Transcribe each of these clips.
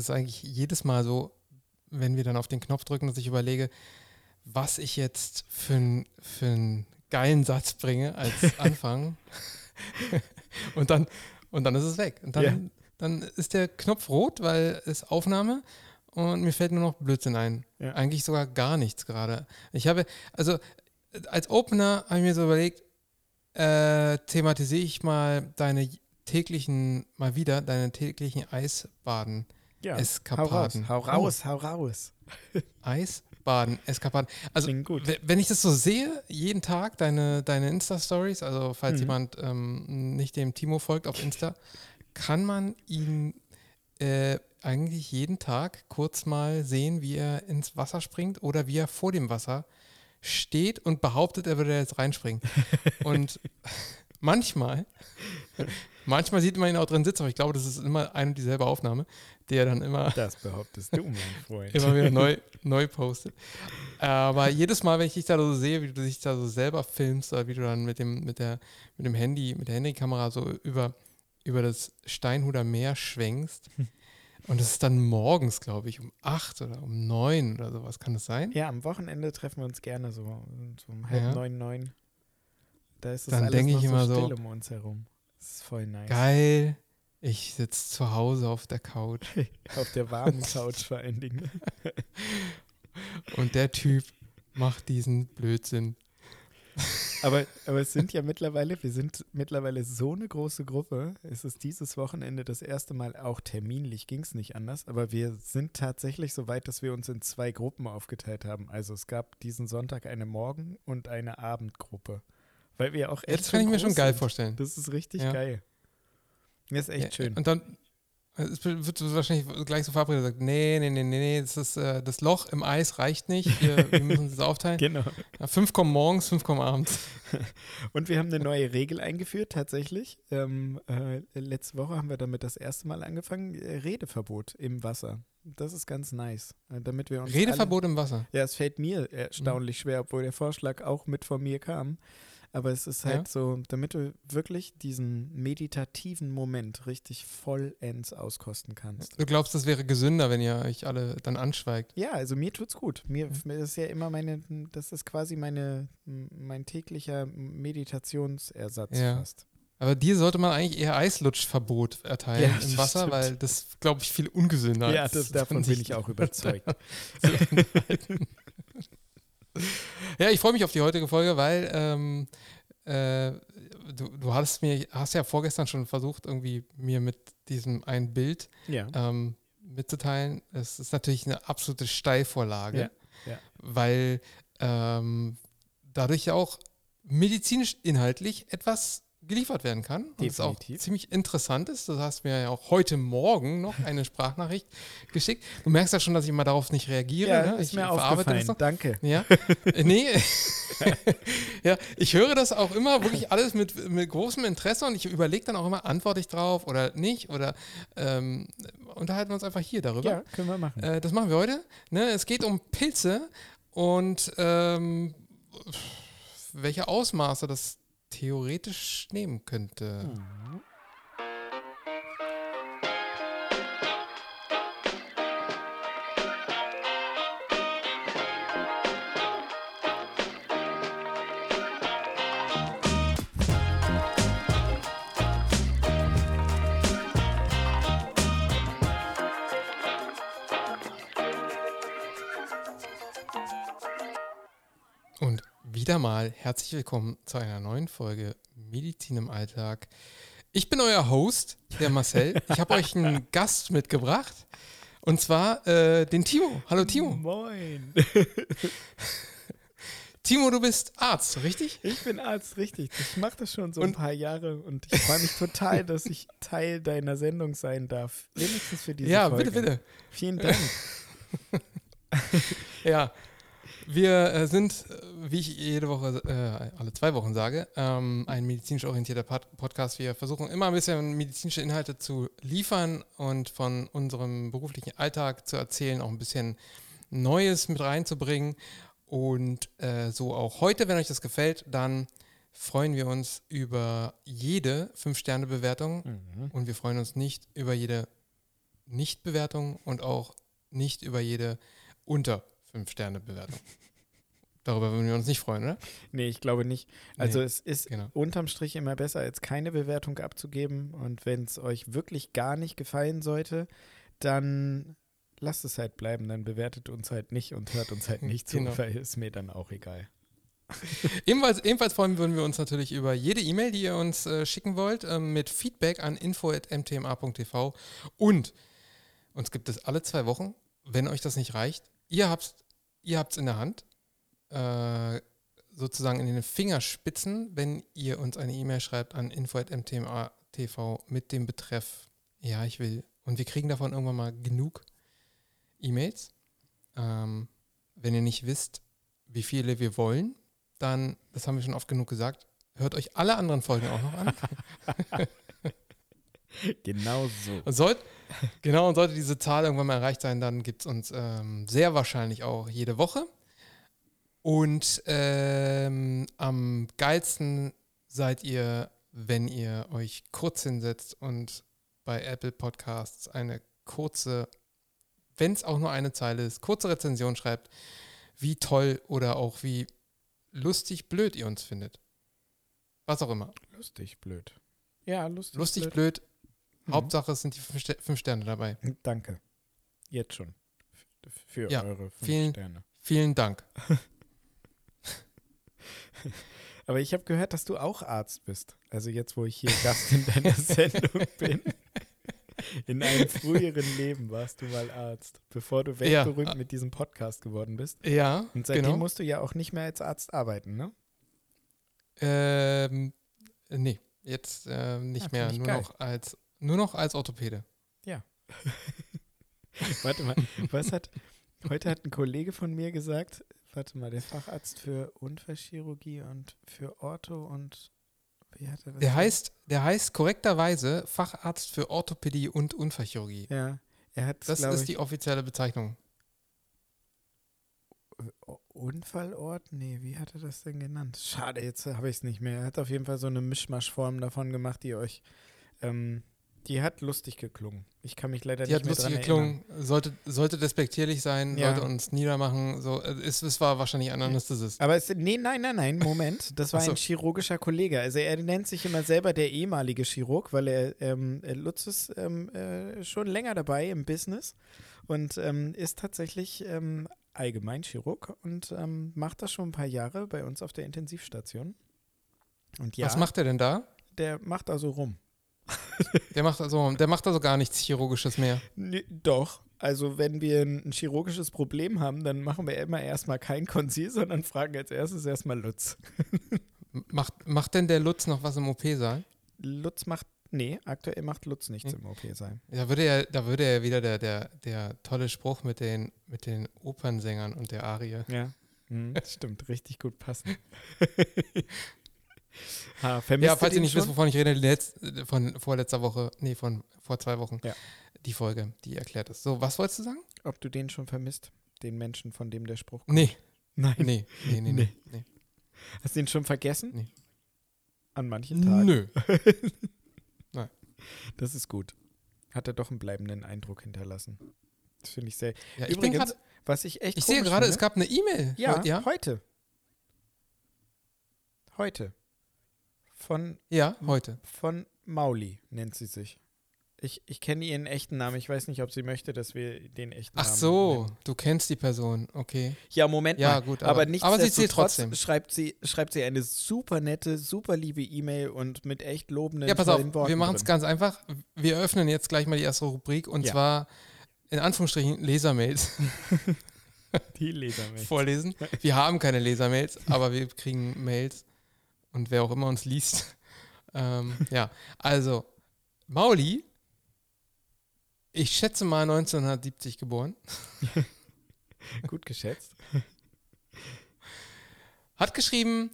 ist eigentlich jedes Mal so, wenn wir dann auf den Knopf drücken, dass ich überlege, was ich jetzt für, ein, für einen geilen Satz bringe als Anfang. und, dann, und dann ist es weg. Und dann, ja. dann ist der Knopf rot, weil es Aufnahme und mir fällt nur noch Blödsinn ein. Ja. Eigentlich sogar gar nichts gerade. Ich habe, also als Opener habe ich mir so überlegt, äh, thematisiere ich mal deine täglichen, mal wieder deine täglichen Eisbaden. Ja, Eskapaden. Hau raus, hau raus, hau raus. Eisbaden, Eskapaden. Also, wenn ich das so sehe, jeden Tag deine, deine Insta-Stories, also falls mhm. jemand ähm, nicht dem Timo folgt auf Insta, kann man ihn äh, eigentlich jeden Tag kurz mal sehen, wie er ins Wasser springt oder wie er vor dem Wasser steht und behauptet, er würde jetzt reinspringen. und manchmal, manchmal sieht man ihn auch drin sitzen, aber ich glaube, das ist immer eine und dieselbe Aufnahme, der dann immer. Das behauptest du, mein Freund. immer wieder neu, neu postet. Aber jedes Mal, wenn ich dich da so sehe, wie du dich da so selber filmst, oder wie du dann mit dem, mit der, mit dem Handy, mit der Handykamera so über, über das Steinhuder Meer schwenkst, und es ist dann morgens, glaube ich, um acht oder um neun oder sowas. Kann das sein? Ja, am Wochenende treffen wir uns gerne so, so um halb ja. neun, neun. Da ist es dann alles ich immer so still um uns herum. Das ist voll nice. Geil. Ich sitze zu Hause auf der Couch. auf der warmen Couch vor allen Dingen. Und der Typ macht diesen Blödsinn. Aber, aber es sind ja mittlerweile, wir sind mittlerweile so eine große Gruppe. Es ist dieses Wochenende das erste Mal, auch terminlich ging es nicht anders, aber wir sind tatsächlich so weit, dass wir uns in zwei Gruppen aufgeteilt haben. Also es gab diesen Sonntag eine Morgen- und eine Abendgruppe. Weil wir auch echt. Das kann ich mir schon geil sind. vorstellen. Das ist richtig ja. geil. Das ist echt ja, schön. Und dann, wird wahrscheinlich gleich so verabredet sagt, nee, nee, nee, nee, das, ist, äh, das Loch im Eis reicht nicht, wir, wir müssen das aufteilen. genau. Ja, fünf kommen morgens, fünf kommen abends. Und wir haben eine neue Regel eingeführt, tatsächlich. Ähm, äh, letzte Woche haben wir damit das erste Mal angefangen, äh, Redeverbot im Wasser. Das ist ganz nice, äh, damit wir uns Redeverbot alle, im Wasser? Ja, es fällt mir erstaunlich mhm. schwer, obwohl der Vorschlag auch mit von mir kam. Aber es ist halt ja. so, damit du wirklich diesen meditativen Moment richtig vollends auskosten kannst. Du glaubst, das wäre gesünder, wenn ihr euch alle dann anschweigt? Ja, also mir tut's gut. Mir, mir ist ja immer meine, das ist quasi meine, mein täglicher Meditationsersatz ja. fast. Aber dir sollte man eigentlich eher Eislutschverbot erteilen ja, im Wasser, stimmt. weil das, glaube ich, viel ungesünder ist. Ja, davon bin ich auch überzeugt. ja, ich freue mich auf die heutige Folge, weil ähm, äh, du, du hast mir, hast ja vorgestern schon versucht, irgendwie mir mit diesem ein Bild ja. ähm, mitzuteilen. Es ist natürlich eine absolute Steilvorlage, ja. weil ähm, dadurch ja auch medizinisch inhaltlich etwas geliefert werden kann. Und es auch ziemlich interessant ist. Du hast mir ja auch heute Morgen noch eine Sprachnachricht geschickt. Du merkst ja schon, dass ich immer darauf nicht reagiere. Ja, ne? ist ich mir aufgefallen. Danke. Ja, äh, nee. ja, ich höre das auch immer wirklich alles mit, mit großem Interesse und ich überlege dann auch immer, antworte ich drauf oder nicht oder ähm, unterhalten wir uns einfach hier darüber. Ja, können wir machen. Äh, das machen wir heute. Ne? Es geht um Pilze und ähm, welche Ausmaße das theoretisch nehmen könnte. Mhm. Wieder mal herzlich willkommen zu einer neuen Folge Medizin im Alltag. Ich bin euer Host, der Marcel. Ich habe euch einen Gast mitgebracht und zwar äh, den Timo. Hallo Timo. Moin. Timo, du bist Arzt, richtig? Ich bin Arzt, richtig. Ich mache das schon so und ein paar Jahre und ich freue mich total, dass ich Teil deiner Sendung sein darf. Wenigstens für diese ja, Folge. Ja, bitte, bitte. Vielen Dank. ja, wir äh, sind, wie ich jede Woche, äh, alle zwei Wochen sage, ähm, ein medizinisch orientierter Pod Podcast. Wir versuchen immer ein bisschen medizinische Inhalte zu liefern und von unserem beruflichen Alltag zu erzählen, auch ein bisschen Neues mit reinzubringen. Und äh, so auch heute, wenn euch das gefällt, dann freuen wir uns über jede 5-Sterne-Bewertung mhm. und wir freuen uns nicht über jede Nicht-Bewertung und auch nicht über jede unter 5-Sterne-Bewertung. Darüber würden wir uns nicht freuen, oder? Nee, ich glaube nicht. Also Nee, es ist genau. unterm Strich immer besser, als keine Bewertung abzugeben. Und wenn es euch wirklich gar nicht gefallen sollte, dann lasst es halt bleiben. Dann bewertet uns halt nicht und hört uns halt nicht zu, Genau. weil ist mir dann auch egal. Ebenfalls, ebenfalls freuen würden wir uns natürlich über jede E-Mail, die ihr uns äh, schicken wollt, ähm, mit Feedback an info.mtma.tv. Und uns gibt es alle zwei Wochen, wenn euch das nicht reicht. Ihr habt ihr habt's in der Hand, äh, sozusagen in den Fingerspitzen, wenn ihr uns eine E-Mail schreibt an info.mtma.tv mit dem Betreff Ja, ich will. Und wir kriegen davon irgendwann mal genug E-Mails. Ähm, wenn ihr nicht wisst, wie viele wir wollen, dann, das haben wir schon oft genug gesagt, hört euch alle anderen Folgen auch noch an. Genau so. Und sollt, genau, und sollte diese Zahl irgendwann mal erreicht sein, dann gibt es uns ähm, sehr wahrscheinlich auch jede Woche. Und ähm, am geilsten seid ihr, wenn ihr euch kurz hinsetzt und bei Apple Podcasts eine kurze, wenn es auch nur eine Zeile ist, kurze Rezension schreibt, wie toll oder auch wie lustig blöd ihr uns findet. Was auch immer. Lustig, blöd. Ja, lustig, Lustig blöd. blöd. Mhm. Hauptsache es sind die fünf fünf Sterne dabei. Danke. Jetzt schon. Für Ja, eure fünf vielen- Sterne. Vielen Dank. Aber ich habe gehört, dass du auch Arzt bist. Also jetzt, wo ich hier Gast in deiner Sendung bin. In einem früheren Leben warst du mal Arzt, bevor du Ja. weltberühmt mit diesem Podcast geworden bist. Ja, Und seitdem genau. musst du ja auch nicht mehr als Arzt arbeiten, ne? Ähm, nee, jetzt äh, nicht Ja, mehr, find ich nur geil. noch, als, nur noch als Orthopäde. Warte mal, was hat, heute hat ein Kollege von mir gesagt, warte mal, der Facharzt für Unfallchirurgie und für Ortho und wie hat er das? Der heißt, der heißt korrekterweise Facharzt für Orthopädie und Unfallchirurgie. Ja, er hat, Das ist ich, die offizielle Bezeichnung. Unfallort? Nee, wie hat er das denn genannt? Schade, jetzt habe ich es nicht mehr. Er hat auf jeden Fall so eine Mischmaschform davon gemacht, die euch, ähm, die hat lustig geklungen. Ich kann mich leider Die nicht hat mehr lustig dran geklungen, sollte, sollte despektierlich sein, Ja. sollte uns niedermachen. So, es, es war wahrscheinlich ein Anästhesist. Aber es, nee, nein, nein, nein, Moment. Das war so. ein chirurgischer Kollege. Also er nennt sich immer selber der ehemalige Chirurg, weil er, ähm, Lutz ist ähm, äh, schon länger dabei im Business und ähm, ist tatsächlich ähm, Allgemeinchirurg und ähm, macht das schon ein paar Jahre bei uns auf der Intensivstation. Und ja, Was macht er denn da? der macht also rum. Der macht also, der macht also gar nichts Chirurgisches mehr. Nee, doch. Also wenn wir ein, chirurgisches Problem haben, dann machen wir immer erstmal kein Konzil, sondern fragen als erstes erstmal Lutz. Macht, macht denn der Lutz noch was im OP-Saal? Lutz macht, nee, aktuell macht Lutz nichts Nee. im OP sein. Da würde ja, da würde ja wieder der, der, der tolle Spruch mit den, mit den Opernsängern und der Arie. Ja. Mhm, stimmt, richtig gut passen. ha, Ja, falls ihr nicht schon? wisst, wovon ich rede, letzt, von vorletzter Woche, nee, von vor zwei Wochen, Ja. die Folge, die erklärt ist. So, was wolltest du sagen? Ob du den schon vermisst, den Menschen, von dem der Spruch kommt. Nee, Nein. nee, nee, nee, nee. nee. Hast du ihn schon vergessen? Nee. An manchen Tagen. Nö. Das ist gut. Hat er doch einen bleibenden Eindruck hinterlassen. Das finde ich sehr. Ja, ich Übrigens, grad, was ich echt ich sehe gerade, es gab eine E-Mail. Ja, ja? heute. Heute. Von, Ja, heute. von Mauli nennt sie sich. Ich, ich kenne ihren echten Namen. Ich weiß nicht, ob sie möchte, dass wir den echten Ach Namen so, nennen. du kennst die Person, okay. Ja, Moment Ja, mal. gut, aber, aber- nicht aber sie zählt trotzdem. Schreibt sie, schreibt sie eine super nette, super liebe E-Mail und mit echt lobenden Ja, pass auf, Worten wir machen es ganz einfach. Wir öffnen jetzt gleich mal die erste Rubrik und Ja. zwar in Anführungsstrichen Lesermails Die Lesermail. vorlesen. Wir haben keine Lesermails, aber wir kriegen Mails und wer auch immer uns liest. Ähm, ja, also Mauli, ich schätze mal 1970 geboren, Gut geschätzt. hat geschrieben,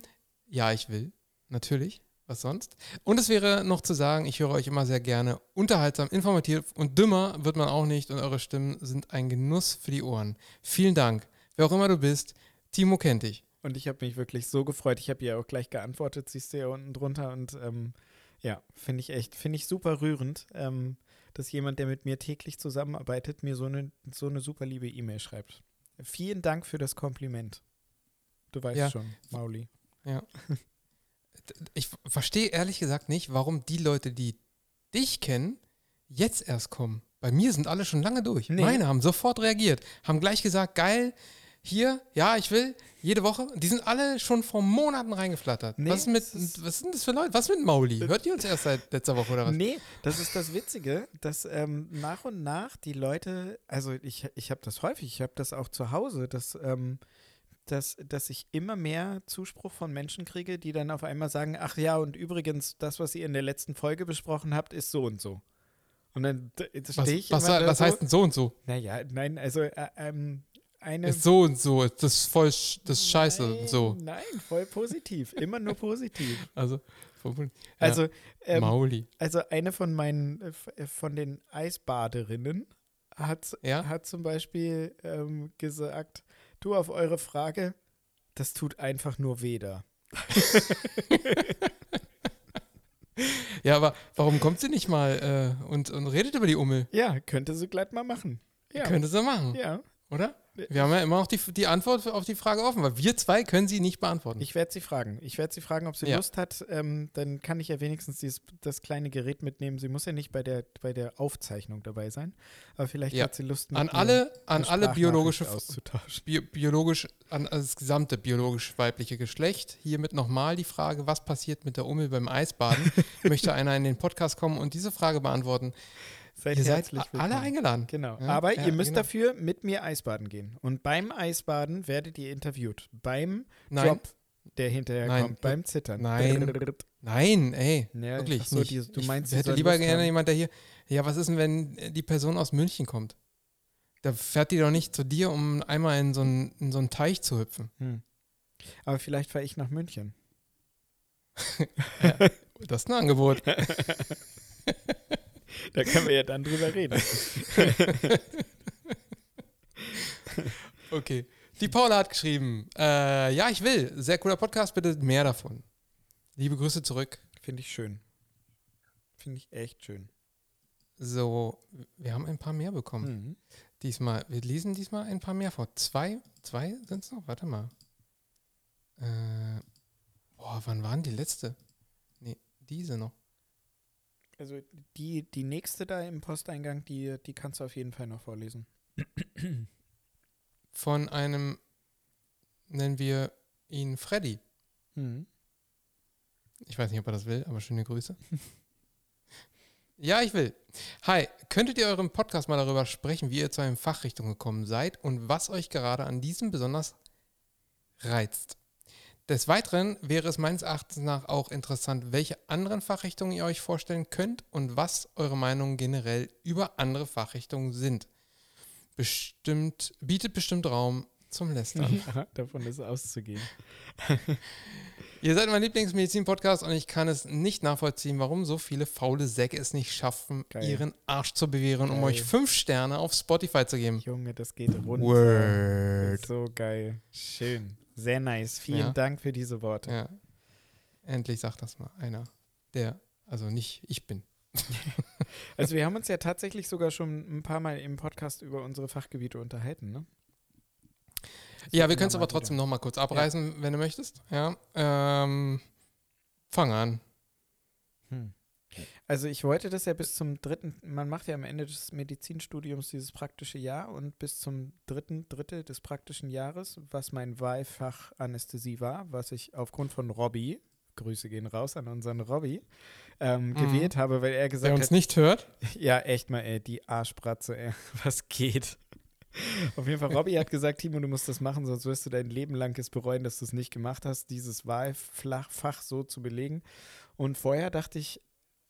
ja, ich will, natürlich, was sonst. Und es wäre noch zu sagen, ich höre euch immer sehr gerne, unterhaltsam, informativ und dümmer wird man auch nicht und eure Stimmen sind ein Genuss für die Ohren. Vielen Dank, wer auch immer du bist, Timo kennt dich. Und ich habe mich wirklich so gefreut. Ich habe ihr auch gleich geantwortet, siehst du ja unten drunter. Und ähm, ja, finde ich echt, finde ich super rührend, ähm, dass jemand, der mit mir täglich zusammenarbeitet, mir so eine, so eine super liebe E-Mail schreibt. Vielen Dank für das Kompliment. Du weißt Ja. schon, Mauli. Ich verstehe ehrlich gesagt nicht, warum die Leute, die dich kennen, jetzt erst kommen. Bei mir sind alle schon lange durch. Nee. Meine haben sofort reagiert, haben gleich gesagt, geil, hier, ja, ich will, jede Woche. Die sind alle schon vor Monaten reingeflattert. Nee, was, ist mit, was sind das für Leute? Was mit Mauli? Hört ihr uns erst seit letzter Woche oder was? Nee, das ist das Witzige, dass ähm, nach und nach die Leute, also ich, ich habe das häufig, ich habe das auch zu Hause, dass, ähm, dass, dass ich immer mehr Zuspruch von Menschen kriege, die dann auf einmal sagen, ach ja, und übrigens, das, was ihr in der letzten Folge besprochen habt, ist so und so. Und dann Was, stehe ich was, immer da was so, heißt denn so und so? Naja, nein, also äh, ähm, eine... Ist so und so, das ist voll, das ist scheiße und nein, so. Nein, voll positiv, immer nur positiv. Also, voll- Also, ja, ähm, Mauli. Also eine von meinen, äh, äh, von den Eisbaderinnen hat, Ja? hat zum Beispiel ähm, gesagt, du auf eure Frage, das tut einfach nur weh da. Ja, aber warum kommt sie nicht mal äh, und, und redet über die Ummel? Ja, könnte sie glatt mal machen. Ja, Könnte sie machen, ja. oder? Wir haben ja immer noch die, die Antwort auf die Frage offen, weil wir zwei können sie nicht beantworten. Ich werde sie fragen. Ich werde sie fragen, ob sie Ja. Lust hat. Ähm, dann kann ich ja wenigstens dieses, das kleine Gerät mitnehmen. Sie muss ja nicht bei der, bei der Aufzeichnung dabei sein. Aber vielleicht Ja. hat sie Lust, an alle, an alle biologische, auszutauschen. Bi biologisch, an das gesamte biologisch weibliche Geschlecht. Hiermit nochmal die Frage, was passiert mit der Ummel beim Eisbaden? Möchte einer in den Podcast kommen und diese Frage beantworten? Seid Ihr seid herzlich willkommen. alle eingeladen. Genau. Ja, Aber ja, ihr müsst genau. dafür mit mir Eisbaden gehen. Und beim Eisbaden werdet ihr interviewt. Beim Nein, Drop, der hinterher Nein. kommt. Beim Zittern. Nein. nein, ey, Ja, wirklich so, nicht. die- du ich meinst, sie hätte lieber gerne haben. jemand, der hier, ja, was ist denn, wenn die Person aus München kommt? Da fährt die doch nicht zu dir, um einmal in so einen, in so einen Teich zu hüpfen. Hm. Aber vielleicht fahre ich nach München. Das ist ein Angebot. Da können wir ja dann drüber reden. Okay. Die Paula hat geschrieben, äh, ja, ich will. Sehr cooler Podcast, bitte mehr davon. Liebe Grüße zurück. Finde ich schön. Finde ich echt schön. So, wir haben ein paar mehr bekommen. Mhm. Diesmal, wir lesen diesmal ein paar mehr vor. Zwei, zwei sind es noch? Warte mal. Äh, boah, wann waren die letzte? Nee, diese noch. Also die, die nächste da im Posteingang, die, die kannst du auf jeden Fall noch vorlesen. Von einem, nennen wir ihn Freddy. Mhm. Ich weiß nicht, ob er das will, aber schöne Grüße. ja, ich will. Hi, könntet ihr eurem Podcast mal darüber sprechen, wie ihr zu einer Fachrichtung gekommen seid und was euch gerade an diesem besonders reizt? Des Weiteren wäre es meines Erachtens nach auch interessant, welche anderen Fachrichtungen ihr euch vorstellen könnt und was eure Meinungen generell über andere Fachrichtungen sind. Bestimmt, bietet bestimmt Raum zum Lästern. Davon ist auszugehen. Ihr seid mein Lieblingsmedizin-Podcast und ich kann es nicht nachvollziehen, warum so viele faule Säcke es nicht schaffen, Geil. ihren Arsch zu bewähren, um Geil. euch fünf Sterne auf Spotify zu geben. Junge, das geht runter. Word. So geil. Schön. Sehr nice. Vielen Ja. Dank für diese Worte. Ja. Endlich sagt das mal einer, der, also nicht ich bin. Also wir haben uns ja tatsächlich sogar schon ein paar Mal im Podcast über unsere Fachgebiete unterhalten, ne? Ja, wir können es aber trotzdem wieder. noch mal kurz abreißen, wenn du möchtest. Ja. Ähm, fang an. Hm. Also ich wollte das ja bis zum dritten, man macht ja am Ende des Medizinstudiums dieses praktische Jahr und bis zum dritten Drittel des praktischen Jahres, was mein Wahlfach Anästhesie war, was ich aufgrund von Robby, Grüße gehen raus an unseren Robby, ähm, Mhm. gewählt habe, weil er gesagt uns hat, nicht hört, ja echt mal, ey, die Arschbratze, ey, was geht? Auf jeden Fall, Robby hat gesagt, Timo, du musst das machen, sonst wirst du dein Leben lang es bereuen, dass du es nicht gemacht hast, dieses Wahlfach so zu belegen. Und vorher dachte ich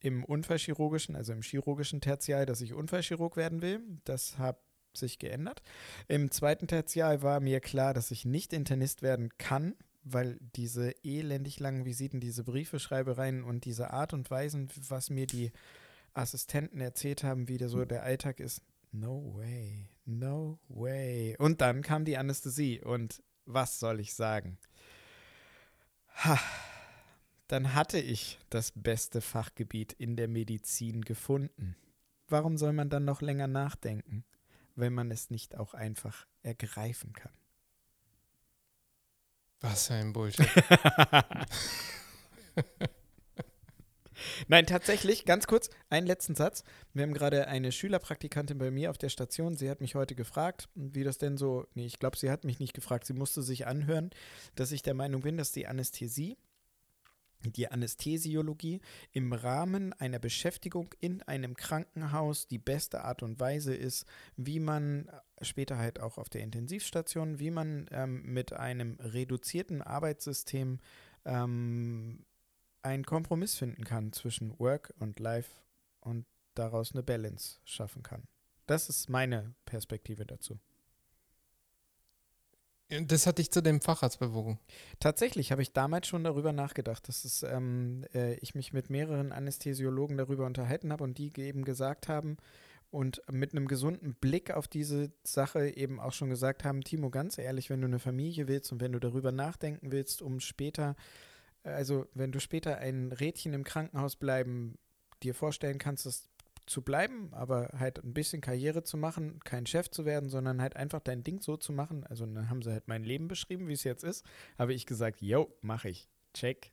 im Unfallchirurgischen, also im chirurgischen Tertial, dass ich Unfallchirurg werden will. Das hat sich geändert. Im zweiten Tertial war mir klar, dass ich nicht Internist werden kann, weil diese elendig langen Visiten, diese Briefeschreibereien und diese Art und Weisen, was mir die Assistenten erzählt haben, wie der so der Alltag ist. No way, no way. Und dann kam die Anästhesie und was soll ich sagen? Ha, dann hatte ich das beste Fachgebiet in der Medizin gefunden. warum soll man dann noch länger nachdenken, wenn man es nicht auch einfach ergreifen kann? Was für ein Bullshit. Nein, tatsächlich, ganz kurz, einen letzten Satz. Wir haben gerade eine Schülerpraktikantin bei mir auf der Station. Sie hat mich heute gefragt, wie das denn so. Nee, ich glaube, sie hat mich nicht gefragt. Sie musste sich anhören, dass ich der Meinung bin, dass die Anästhesie, die Anästhesiologie im Rahmen einer Beschäftigung in einem Krankenhaus die beste Art und Weise ist, wie man später halt auch auf der Intensivstation, wie man ähm, mit einem reduzierten Arbeitssystem ähm, einen Kompromiss finden kann zwischen Work und Life und daraus eine Balance schaffen kann. Das ist meine Perspektive dazu. Das hat dich zu dem Facharzt bewogen. Tatsächlich habe ich damals schon darüber nachgedacht, dass es, ähm, äh, ich mich mit mehreren Anästhesiologen darüber unterhalten habe und die eben gesagt haben und mit einem gesunden Blick auf diese Sache eben auch schon gesagt haben, Timo, ganz ehrlich, wenn du eine Familie willst und wenn du darüber nachdenken willst, um später also wenn du später ein Rädchen im Krankenhaus bleiben, dir vorstellen kannst, es zu bleiben, aber halt ein bisschen Karriere zu machen, kein Chef zu werden, sondern halt einfach dein Ding so zu machen. Also dann haben sie halt mein Leben beschrieben, wie es jetzt ist. Habe ich gesagt, yo, mach ich. Check.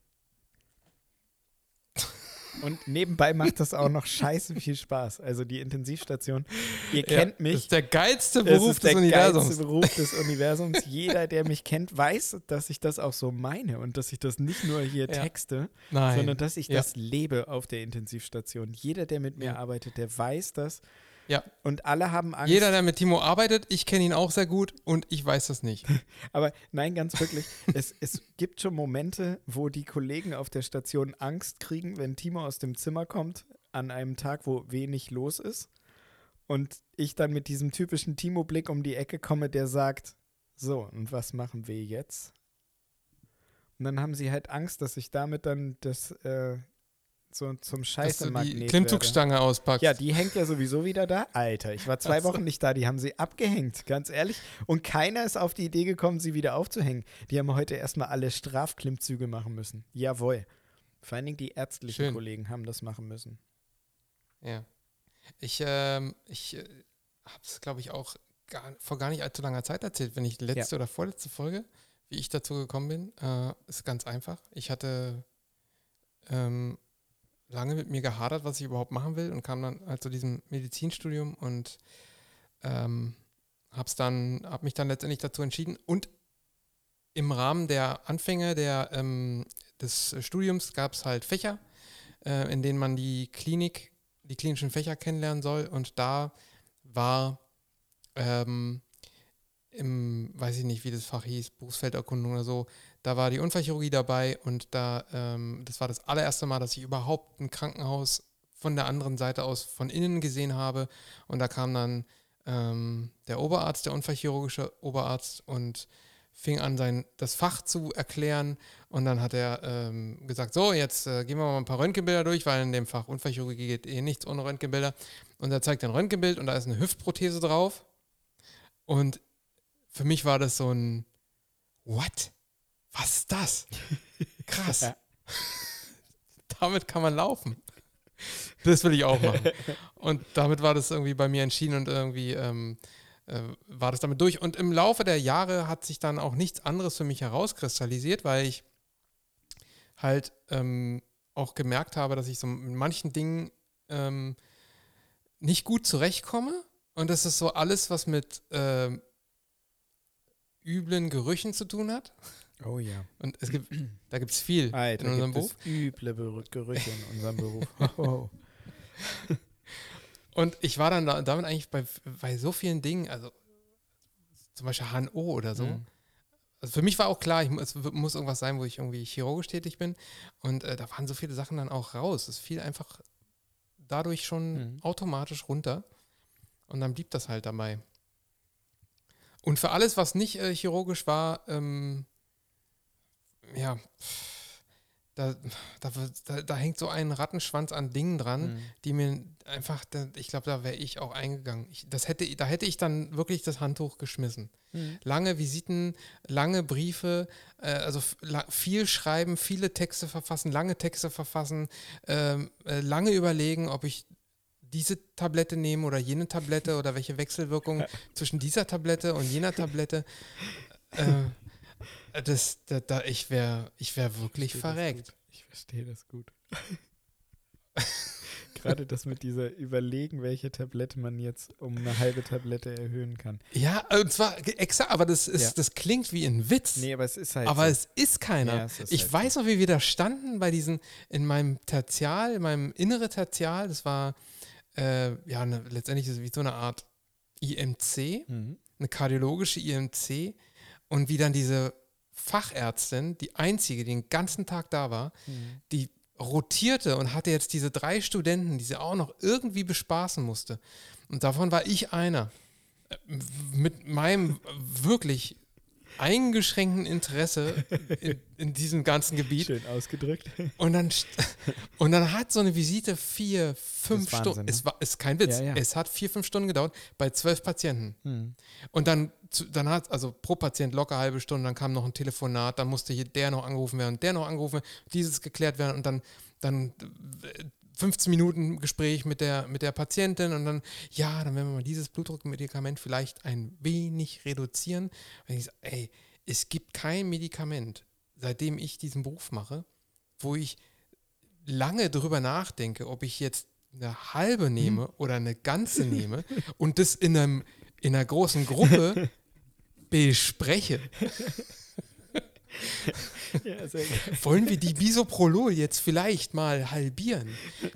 Und nebenbei macht das auch noch scheiße viel Spaß. Also die Intensivstation, ihr kennt ja, mich. Das ist der geilste Beruf des Universums. Das ist der geilste Beruf des Universums. Jeder, der mich kennt, weiß, dass ich das auch so meine und dass ich das nicht nur hier ja. texte, Nein. sondern dass ich ja. das lebe auf der Intensivstation. Jeder, der mit mir arbeitet, der weiß das. Ja. Und alle haben Angst. Jeder, der mit Timo arbeitet, ich kenne ihn auch sehr gut und ich weiß das nicht. Aber nein, ganz wirklich, es, es gibt schon Momente, wo die Kollegen auf der Station Angst kriegen, wenn Timo aus dem Zimmer kommt, an einem Tag, wo wenig los ist. Und ich dann mit diesem typischen Timo-Blick um die Ecke komme, der sagt, so, und was machen wir jetzt? Und dann haben sie halt Angst, dass ich damit dann das, äh, so zum Scheiße-Magnet die Klimmzugstange auspackt. Ja, die hängt ja sowieso wieder da. Alter, ich war zwei so. Wochen nicht da, die haben sie abgehängt, ganz ehrlich. Und keiner ist auf die Idee gekommen, sie wieder aufzuhängen. Die haben heute erstmal alle Strafklimmzüge machen müssen. Jawohl. Vor allen Dingen die ärztlichen Schön. Kollegen haben das machen müssen. Ja. Ich, ähm, ich äh, habe es, glaube ich, auch gar, vor gar nicht allzu langer Zeit erzählt, wenn ich letzte ja. oder vorletzte Folge, wie ich dazu gekommen bin. Äh, ist ganz einfach. Ich hatte ähm, lange mit mir gehadert, was ich überhaupt machen will und kam dann halt zu diesem Medizinstudium und ähm, hab's dann, habe mich dann letztendlich dazu entschieden und im Rahmen der Anfänge der, ähm, des Studiums gab es halt Fächer, äh, in denen man die Klinik, die klinischen Fächer kennenlernen soll und da war ähm, im, weiß ich nicht, wie das Fach hieß, Berufsfelderkundung oder so, da war die Unfallchirurgie dabei und da, ähm, das war das allererste Mal, dass ich überhaupt ein Krankenhaus von der anderen Seite aus von innen gesehen habe. Und da kam dann ähm, der Oberarzt, der unfallchirurgische Oberarzt und fing an, sein, das Fach zu erklären. Und dann hat er ähm, gesagt, so, jetzt äh, gehen wir mal ein paar Röntgenbilder durch, weil in dem Fach Unfallchirurgie geht eh nichts ohne Röntgenbilder. Und er zeigt ein Röntgenbild und da ist eine Hüftprothese drauf. Und für mich war das so ein What? Was ist das? Krass. Ja. damit kann man laufen. Das will ich auch machen. Und damit war das irgendwie bei mir entschieden und irgendwie ähm, äh, war das damit durch. Und im Laufe der Jahre hat sich dann auch nichts anderes für mich herauskristallisiert, weil ich halt ähm, auch gemerkt habe, dass ich so in manchen Dingen ähm, nicht gut zurechtkomme. Und das ist so alles, was mit ähm, üblen Gerüchen zu tun hat. Oh ja. Und es gibt, da gibt es viel Alter, in unserem gibt Beruf. Es üble Gerüche in unserem Beruf. Oh. Und ich war dann damit eigentlich bei, bei so vielen Dingen, also zum Beispiel HNO oder so. Mhm. Also für mich war auch klar, ich, es muss irgendwas sein, wo ich irgendwie chirurgisch tätig bin. Und äh, da waren so viele Sachen dann auch raus. Es fiel einfach dadurch schon mhm. automatisch runter. Und dann blieb das halt dabei. Und für alles, was nicht äh, chirurgisch war, ähm, ja, da, da, da, da, hängt so ein Rattenschwanz an Dingen dran, mhm. die mir einfach, da, ich glaube, da wäre ich auch eingegangen. Ich, das hätte, da hätte ich dann wirklich das Handtuch geschmissen. Mhm. Lange Visiten, lange Briefe, äh, also viel schreiben, viele Texte verfassen, lange Texte verfassen, ähm, äh, lange überlegen, ob ich diese Tablette nehmen oder jene Tablette oder welche Wechselwirkung zwischen dieser Tablette und jener Tablette. Äh, das, da, da, ich wäre ich wär wirklich Ich verreckt. Ich verstehe das gut. Gerade das mit dieser Überlegen, welche Tablette man jetzt um eine halbe Tablette erhöhen kann. Ja, und zwar extra, aber das, ist, Ja. das klingt wie ein Witz. Nee, aber es ist halt aber so. es ist keiner. Ja, es ist ich halt weiß noch, wie wir da standen bei diesen, in meinem Tertial, in meinem innere Tertial, das war äh, ja eine, letztendlich ist wie so eine Art IMC, Mhm. eine kardiologische IMC und wie dann diese Fachärztin, die einzige, die den ganzen Tag da war, Mhm. die rotierte und hatte jetzt diese drei Studenten, die sie auch noch irgendwie bespaßen musste. Und davon war ich einer. Äh, Mit meinem wirklich eingeschränkten Interesse in, in diesem ganzen Gebiet. Schön ausgedrückt. Und dann, st- und dann hat so eine Visite vier, fünf Wahnsinn, Stunden. ne? Es war ist kein Witz. Ja, ja. Es hat vier, fünf Stunden gedauert bei zwölf Patienten. Mhm. Und dann, dann hat, also pro Patient locker halbe Stunde, dann kam noch ein Telefonat, dann musste hier der noch angerufen werden und der noch angerufen werden, dieses geklärt werden und dann, dann 15 Minuten Gespräch mit der, mit der Patientin und dann, ja, dann werden wir mal dieses Blutdruckmedikament vielleicht ein wenig reduzieren. Und ich so, ey, es gibt kein Medikament, seitdem ich diesen Beruf mache, wo ich lange drüber nachdenke, ob ich jetzt eine halbe nehme oder eine ganze nehme und das in, einem, in einer großen Gruppe bespreche. Ja. Wollen wir die Bisoprolol jetzt vielleicht mal halbieren?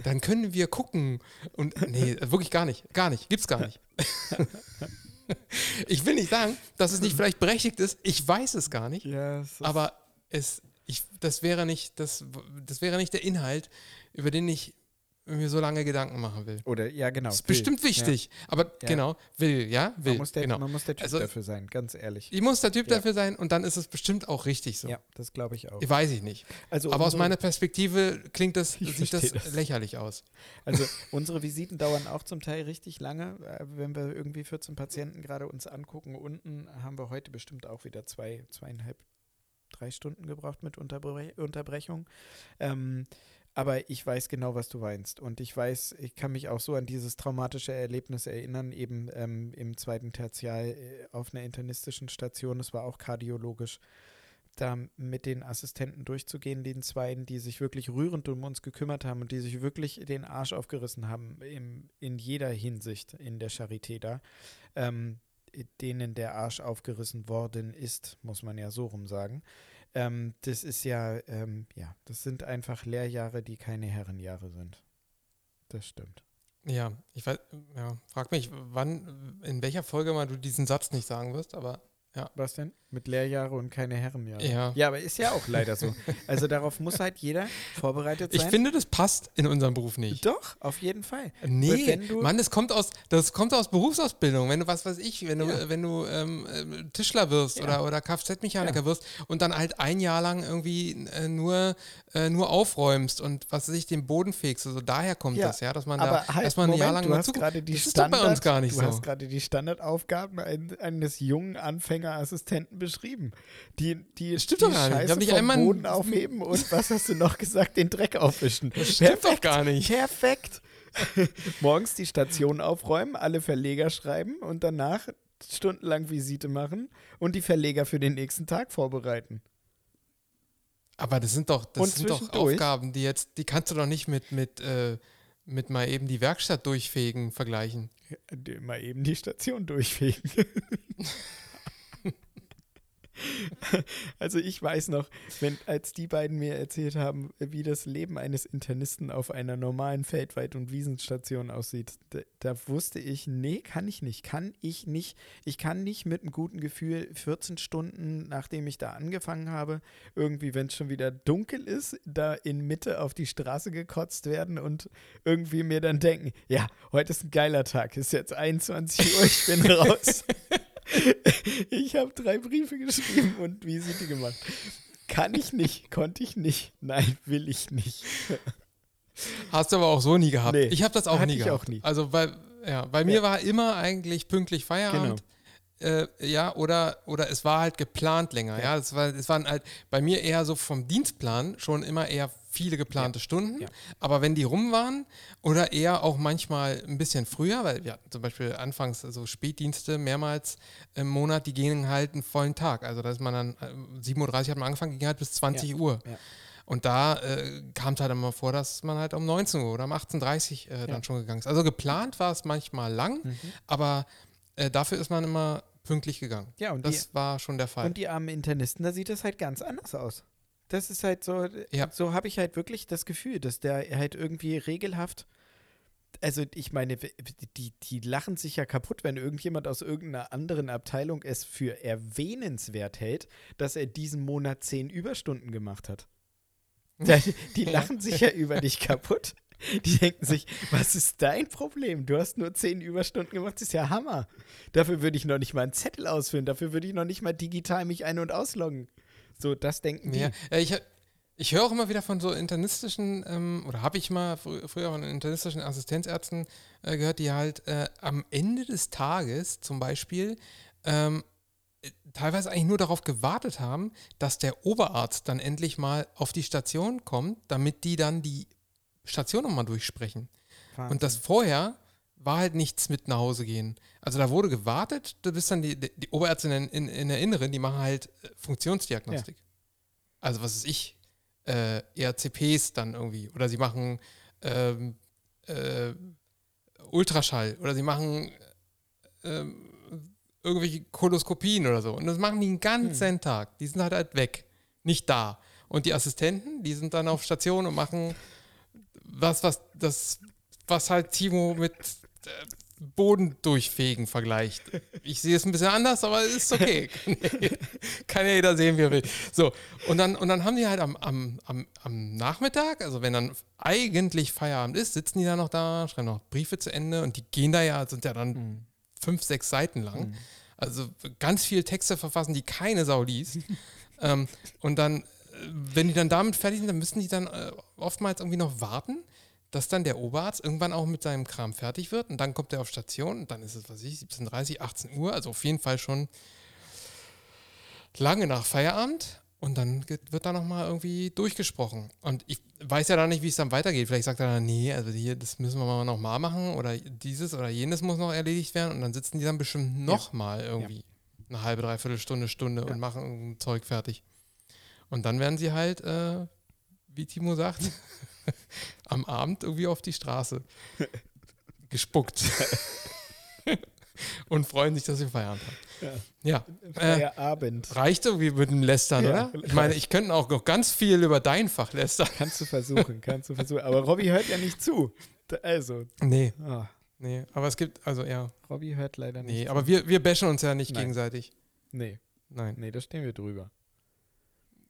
Dann können wir gucken. Und nee, wirklich gar nicht. Gar nicht. Gibt's gar nicht. Ich will nicht sagen, dass es nicht vielleicht berechtigt ist. Ich weiß es gar nicht. Ja, es Aber es, ich, das, wäre nicht, das, das wäre nicht der Inhalt, über den ich mir so lange Gedanken machen will. Oder, ja, genau. Das ist will. bestimmt wichtig. Aber Ja. genau, will, ja? Ja. Will. Man, muss der, genau. man muss der Typ Also- dafür sein, ganz ehrlich. Ich muss der Typ Ja. dafür sein und dann ist es bestimmt auch richtig so. Ja, das glaube ich auch. Weiß ich nicht. Also Aber aus meiner Perspektive klingt das, Ich sieht das, das. lächerlich aus. Also unsere Visiten dauern auch zum Teil richtig lange. Äh, Wenn wir irgendwie 14 Patienten gerade uns angucken, unten haben wir heute bestimmt auch wieder zwei, zweieinhalb, drei Stunden gebraucht mit Unterbre Unterbrechung. Ähm, aber ich weiß genau, was du meinst. Und ich weiß, ich kann mich auch so an dieses traumatische Erlebnis erinnern, eben ähm, im zweiten Tertial äh, auf einer internistischen Station. Es war auch kardiologisch da mit den Assistenten durchzugehen, den Zweien, die sich wirklich rührend um uns gekümmert haben und die sich wirklich den Arsch aufgerissen haben im, in jeder Hinsicht in der Charité da, ähm, denen der Arsch aufgerissen worden ist, muss man ja so rum sagen. Ähm, das ist ja, ähm, ja, das sind einfach Lehrjahre, die keine Herrenjahre sind. Das stimmt. Ja, ich weiß, ja, frag mich, wann, in welcher Folge mal du diesen Satz nicht sagen wirst, aber Was denn? Mit Lehrjahre und keine Herrenjahre. Ja. ja, aber ist ja auch leider so. Also darauf muss halt jeder vorbereitet ich sein. finde, das passt in unserem Beruf nicht. Doch, auf jeden Fall. Nee, du- Mann, das kommt aus, das kommt aus Berufsausbildung. Wenn du, was weiß ich, wenn du, Ja. wenn du ähm, ähm, Tischler wirst Ja. oder, oder Kfz-Mechaniker Ja. wirst und dann halt ein Jahr lang irgendwie äh, nur, äh, nur aufräumst und was weiß ich, den Boden fegst. Also daher kommt Ja, das, ja, dass man Aber da halt, erstmal ein Moment, Jahr lang du nur hast zuguckt. gerade die Das ist Standard, bei uns gar nicht du so. hast gerade die Standardaufgaben ein, eines jungen Anfängerassistenten beschrieben. Die, die, Stimmt die doch gar nicht. Ich Scheiße nicht vom Boden aufheben und was hast du noch gesagt? Den Dreck aufwischen. Das stimmt doch gar nicht. Perfekt. Morgens die Station aufräumen, alle Verleger schreiben und danach stundenlang Visite machen und die Verleger für den nächsten Tag vorbereiten. Aber das sind doch, das Und sind doch Aufgaben, die jetzt, die kannst du doch nicht mit, mit, äh, mit mal eben die Werkstatt durchfegen vergleichen. Mal eben die Station durchfegen. Also ich weiß noch, wenn, als die beiden mir erzählt haben, wie das Leben eines Internisten auf einer normalen Feldweit- und Wiesenstation aussieht, da, da wusste ich, nee, kann ich nicht, kann ich nicht. Ich kann nicht mit einem guten Gefühl 14 Stunden, nachdem ich da angefangen habe, irgendwie, wenn es schon wieder dunkel ist, da in Mitte auf die Straße gekotzt werden und irgendwie mir dann denken, ja, heute ist ein geiler Tag, ist jetzt 21 Uhr, ich bin raus. Ich habe drei Briefe geschrieben und Visite gemacht. Kann ich nicht, konnte ich nicht. Nein, will ich nicht. Hast du aber auch so nie gehabt. Nee, ich habe das auch nie gehabt. auch nie. Also bei, ja, bei mir Ja. war immer eigentlich pünktlich Feierabend. Äh, ja, oder, oder es war halt geplant länger. Ja, ja? Es, war, es waren halt bei mir eher so vom Dienstplan schon immer eher viele geplante ja. Stunden. Ja. Aber wenn die rum waren oder eher auch manchmal ein bisschen früher, weil wir hatten zum Beispiel anfangs so Spätdienste mehrmals im Monat, die gingen halt einen vollen Tag. Also da ist man dann, 7.30 Uhr hat man angefangen, ging halt bis 20 Uhr. Und da äh, kam es halt immer vor, dass man halt um 19 Uhr oder um 18.30 Uhr äh, dann schon gegangen ist. Also geplant war es manchmal lang, mhm. aber äh, dafür ist man immer pünktlich gegangen. Ja, und das die, war schon der Fall. Und die armen Internisten, da sieht es halt ganz anders aus. Das ist halt so, ja. so habe ich halt wirklich das Gefühl, dass der halt irgendwie regelhaft also ich meine, die, die lachen sich ja kaputt, wenn irgendjemand aus irgendeiner anderen Abteilung es für erwähnenswert hält, dass er diesen Monat zehn Überstunden gemacht hat. Die lachen sich ja über dich kaputt. Die denken sich, was ist dein Problem? Du hast nur zehn Überstunden gemacht, das ist ja Hammer. Dafür würde ich noch nicht mal einen Zettel ausfüllen, dafür würde ich noch nicht mal digital mich ein- und ausloggen. So, das denken die. Ja, ich, ich höre auch immer wieder von so internistischen, ähm, oder habe ich mal fr früher von internistischen Assistenzärzten äh, gehört, die halt äh, am Ende des Tages zum Beispiel ähm, teilweise eigentlich nur darauf gewartet haben, dass der Oberarzt dann endlich mal auf die Station kommt, damit die dann die Station nochmal durchsprechen. Wahnsinn. Und das vorher war halt nichts mit nach Hause gehen. Also da wurde gewartet, du bist dann die, die Oberärztin in, in, in, der Inneren, die machen halt äh, Funktionsdiagnostik. Ja. Also was ist ich? Äh, ERCPs dann irgendwie. Oder sie machen ähm, äh, Ultraschall. Oder sie machen ähm, irgendwelche Koloskopien oder so. Und das machen die den ganzen hm. Tag. Die sind halt, halt weg. Nicht da. Und die Assistenten, die sind dann auf Station und machen was, was, das, was halt Timo mit äh, Bodendurchfegen vergleicht. Ich sehe es ein bisschen anders, aber es ist okay. Kann ja jeder sehen, wie er will. So, und dann, und dann haben die halt am, am, am, am Nachmittag, also wenn dann eigentlich Feierabend ist, sitzen die da noch da, schreiben noch Briefe zu Ende und die gehen da ja, sind ja dann mhm. fünf, sechs Seiten lang. Mhm. Also ganz viele Texte verfassen, die keine Sau liest. ähm, und dann wenn die dann damit fertig sind, dann müssen die dann äh, oftmals irgendwie noch warten, dass dann der Oberarzt irgendwann auch mit seinem Kram fertig wird und dann kommt er auf Station und dann ist es, was weiß ich, 17.30, 18 Uhr, also auf jeden Fall schon lange nach Feierabend und dann wird da nochmal irgendwie durchgesprochen. Und ich weiß ja dann nicht, wie es dann weitergeht. Vielleicht sagt er dann, nee, also hier, das müssen wir mal nochmal machen oder dieses oder jenes muss noch erledigt werden und dann sitzen die dann bestimmt nochmal ja. irgendwie ja. eine halbe, dreiviertel Stunde, Stunde ja. und machen Zeug fertig. Und dann werden sie halt, äh, wie Timo sagt, am Abend irgendwie auf die Straße gespuckt. und freuen sich, dass sie Feierabend haben. Ja. ja. Feierabend. Äh, reicht irgendwie mit dem Lästern, ja, oder? Ich meine, ich könnte auch noch ganz viel über dein Fach lästern. Kannst du versuchen, kannst du versuchen. Aber Robby hört ja nicht zu. Also. Nee. Oh. Nee, aber es gibt, also ja. Robby hört leider nicht. Nee, zu. aber wir, wir bashen uns ja nicht Nein. gegenseitig. Nee. Nein. Nee, da stehen wir drüber.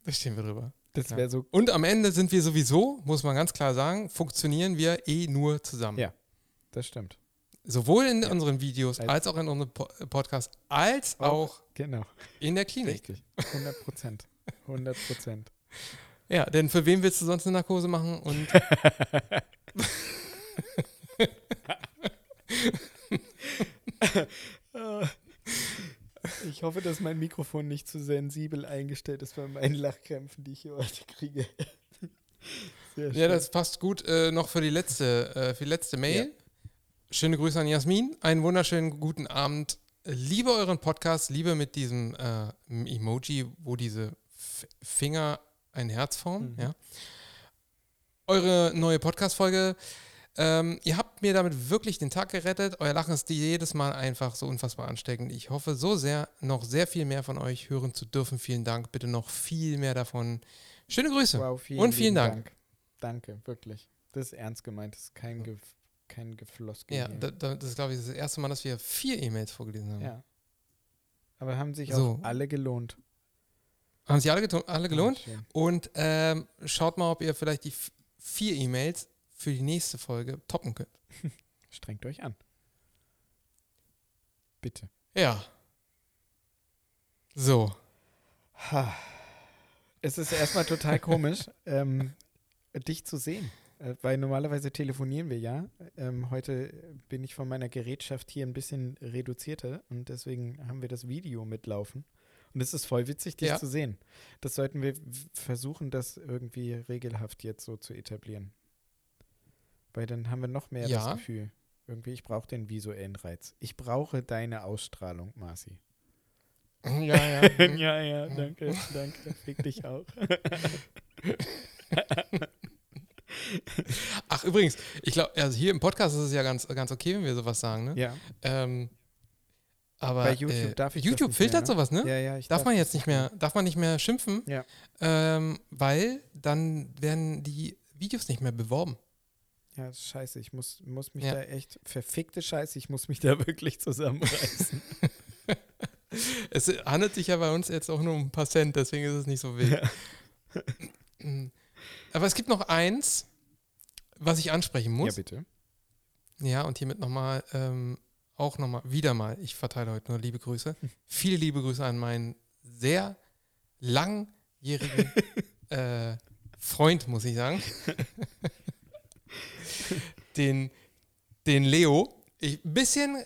Da stehen wir drüber. Das wäre so. Und am Ende sind wir sowieso, muss man ganz klar sagen, funktionieren wir eh nur zusammen. Ja, das stimmt. Sowohl in ja. unseren Videos als, als, auch in unserem Podcast, als auch, auch genau. in der Klinik. Richtig. 100 Prozent. 100 Prozent. ja, denn für wen willst du sonst eine Narkose machen? Und. Ich hoffe, dass mein Mikrofon nicht zu sensibel eingestellt ist bei meinen Lachkrämpfen, die ich hier heute kriege. ja, das passt gut äh, noch für die letzte, äh, für die letzte Mail. Ja. Schöne Grüße an Jasmin. Einen wunderschönen guten Abend. Liebe euren Podcast, liebe mit diesem äh, Emoji, wo diese F Finger ein Herz formen. Mhm. Ja. Eure neue Podcast-Folge ähm, ihr habt mir damit wirklich den Tag gerettet. Euer Lachen ist jedes Mal einfach so unfassbar ansteckend. Ich hoffe so sehr, noch sehr viel mehr von euch hören zu dürfen. Vielen Dank. Bitte noch viel mehr davon. Schöne Grüße. Wow, vielen und vielen Dank. Dank. Danke, wirklich. Das ist ernst gemeint. Das ist kein, Ge kein Gefloss. Ja, da, da, das ist, glaube ich, das erste Mal, dass wir vier E-Mails vorgelesen haben. Ja. Aber haben sich so. auch alle gelohnt. Haben sich alle, alle gelohnt? Ja, und ähm, schaut mal, ob ihr vielleicht die vier E-Mails für die nächste Folge toppen könnt. Strengt euch an. Bitte. Ja. So. Es ist erstmal total komisch, ähm, dich zu sehen. äh, weil normalerweise telefonieren wir ja. Ähm, heute bin ich von meiner Gerätschaft hier ein bisschen reduzierter und deswegen haben wir das Video mitlaufen. Und es ist voll witzig, dich Ja. zu sehen. Das sollten wir versuchen, das irgendwie regelhaft jetzt so zu etablieren. Weil dann haben wir noch mehr Ja. das Gefühl. Irgendwie, ich brauche den visuellen Reiz. Ich brauche deine Ausstrahlung, Marci. Ja, ja. mhm. ja, ja, danke, danke. Fick dich auch. Ach, übrigens, ich glaube, also hier im Podcast ist es ja ganz, ganz okay, wenn wir sowas sagen, ne? Ja, Ähm, aber Bei YouTube äh, darf ich YouTube filtert mehr, ne? sowas, ne? ja, ja. Ich darf man das jetzt nicht mehr, darf man nicht mehr schimpfen, Ja. ähm, weil dann werden die Videos nicht mehr beworben. Ja, scheiße. Ich muss, muss mich Ja. da echt, verfickte Scheiße, ich muss mich da wirklich zusammenreißen. Es handelt sich ja bei uns jetzt auch nur um ein paar Cent, deswegen ist es nicht so wild. Mm. Aber es gibt noch eins, was ich ansprechen ja, muss. bitte. Ja, und hiermit nochmal, ähm, auch nochmal, wieder mal, ich verteile heute nur liebe Grüße. Viele liebe Grüße an meinen sehr langjährigen äh, Freund, muss ich sagen. den, den Leo. Ich, ein bisschen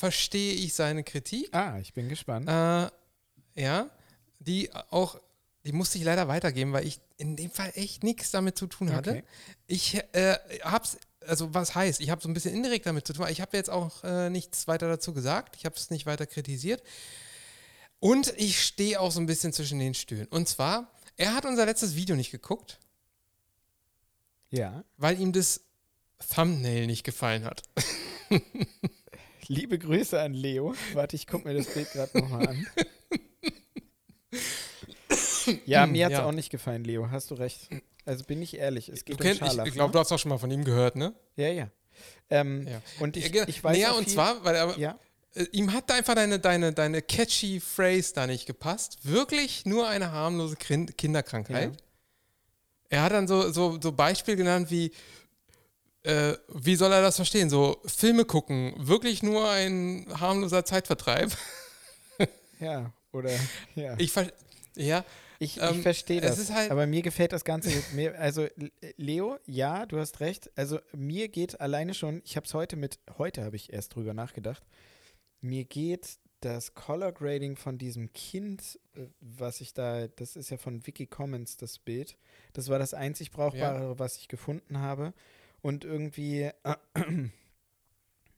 verstehe ich seine Kritik. Ah, ich bin gespannt. Äh, ja, die auch, die musste ich leider weitergeben, weil ich in dem Fall echt nichts damit zu tun hatte. Okay. Ich äh, hab's, also was heißt, ich habe so ein bisschen indirekt damit zu tun, aber ich habe jetzt auch äh, nichts weiter dazu gesagt, ich habe es nicht weiter kritisiert. Und ich stehe auch so ein bisschen zwischen den Stühlen. Und zwar, er hat unser letztes Video nicht geguckt, Ja. weil ihm das Thumbnail nicht gefallen hat. Liebe Grüße an Leo. Warte, ich gucke mir das Bild gerade nochmal an. Ja, mir hat es Ja. auch nicht gefallen, Leo. Hast du recht. Also bin ich ehrlich, es Du geht um kennt, ich ich glaube, du hast auch schon mal von ihm gehört, ne? Ja, ja. Ähm, Ja. Und ich, Ja, ich weiß naja, auch und viel, zwar, weil er, Ja, äh, ihm hat da einfach deine, deine, deine catchy Phrase da nicht gepasst. Wirklich nur eine harmlose Kin- Kinderkrankheit. Er hat dann so, so, so Beispiel genannt wie, äh, wie soll er das verstehen? So Filme gucken, wirklich nur ein harmloser Zeitvertreib. ja. Oder, ja. Ich ver ja, Ich, ich Ähm, verstehe das. halt- aber mir gefällt das Ganze. Mir, also, Leo, ja, du hast recht. Also, mir geht alleine schon, ich habe es heute mit, heute habe ich erst drüber nachgedacht. Mir geht das Color Grading von diesem Kind, was ich da, das ist ja von Wiki Commons das Bild. Das war das einzig Brauchbare, was ich gefunden habe. Und irgendwie,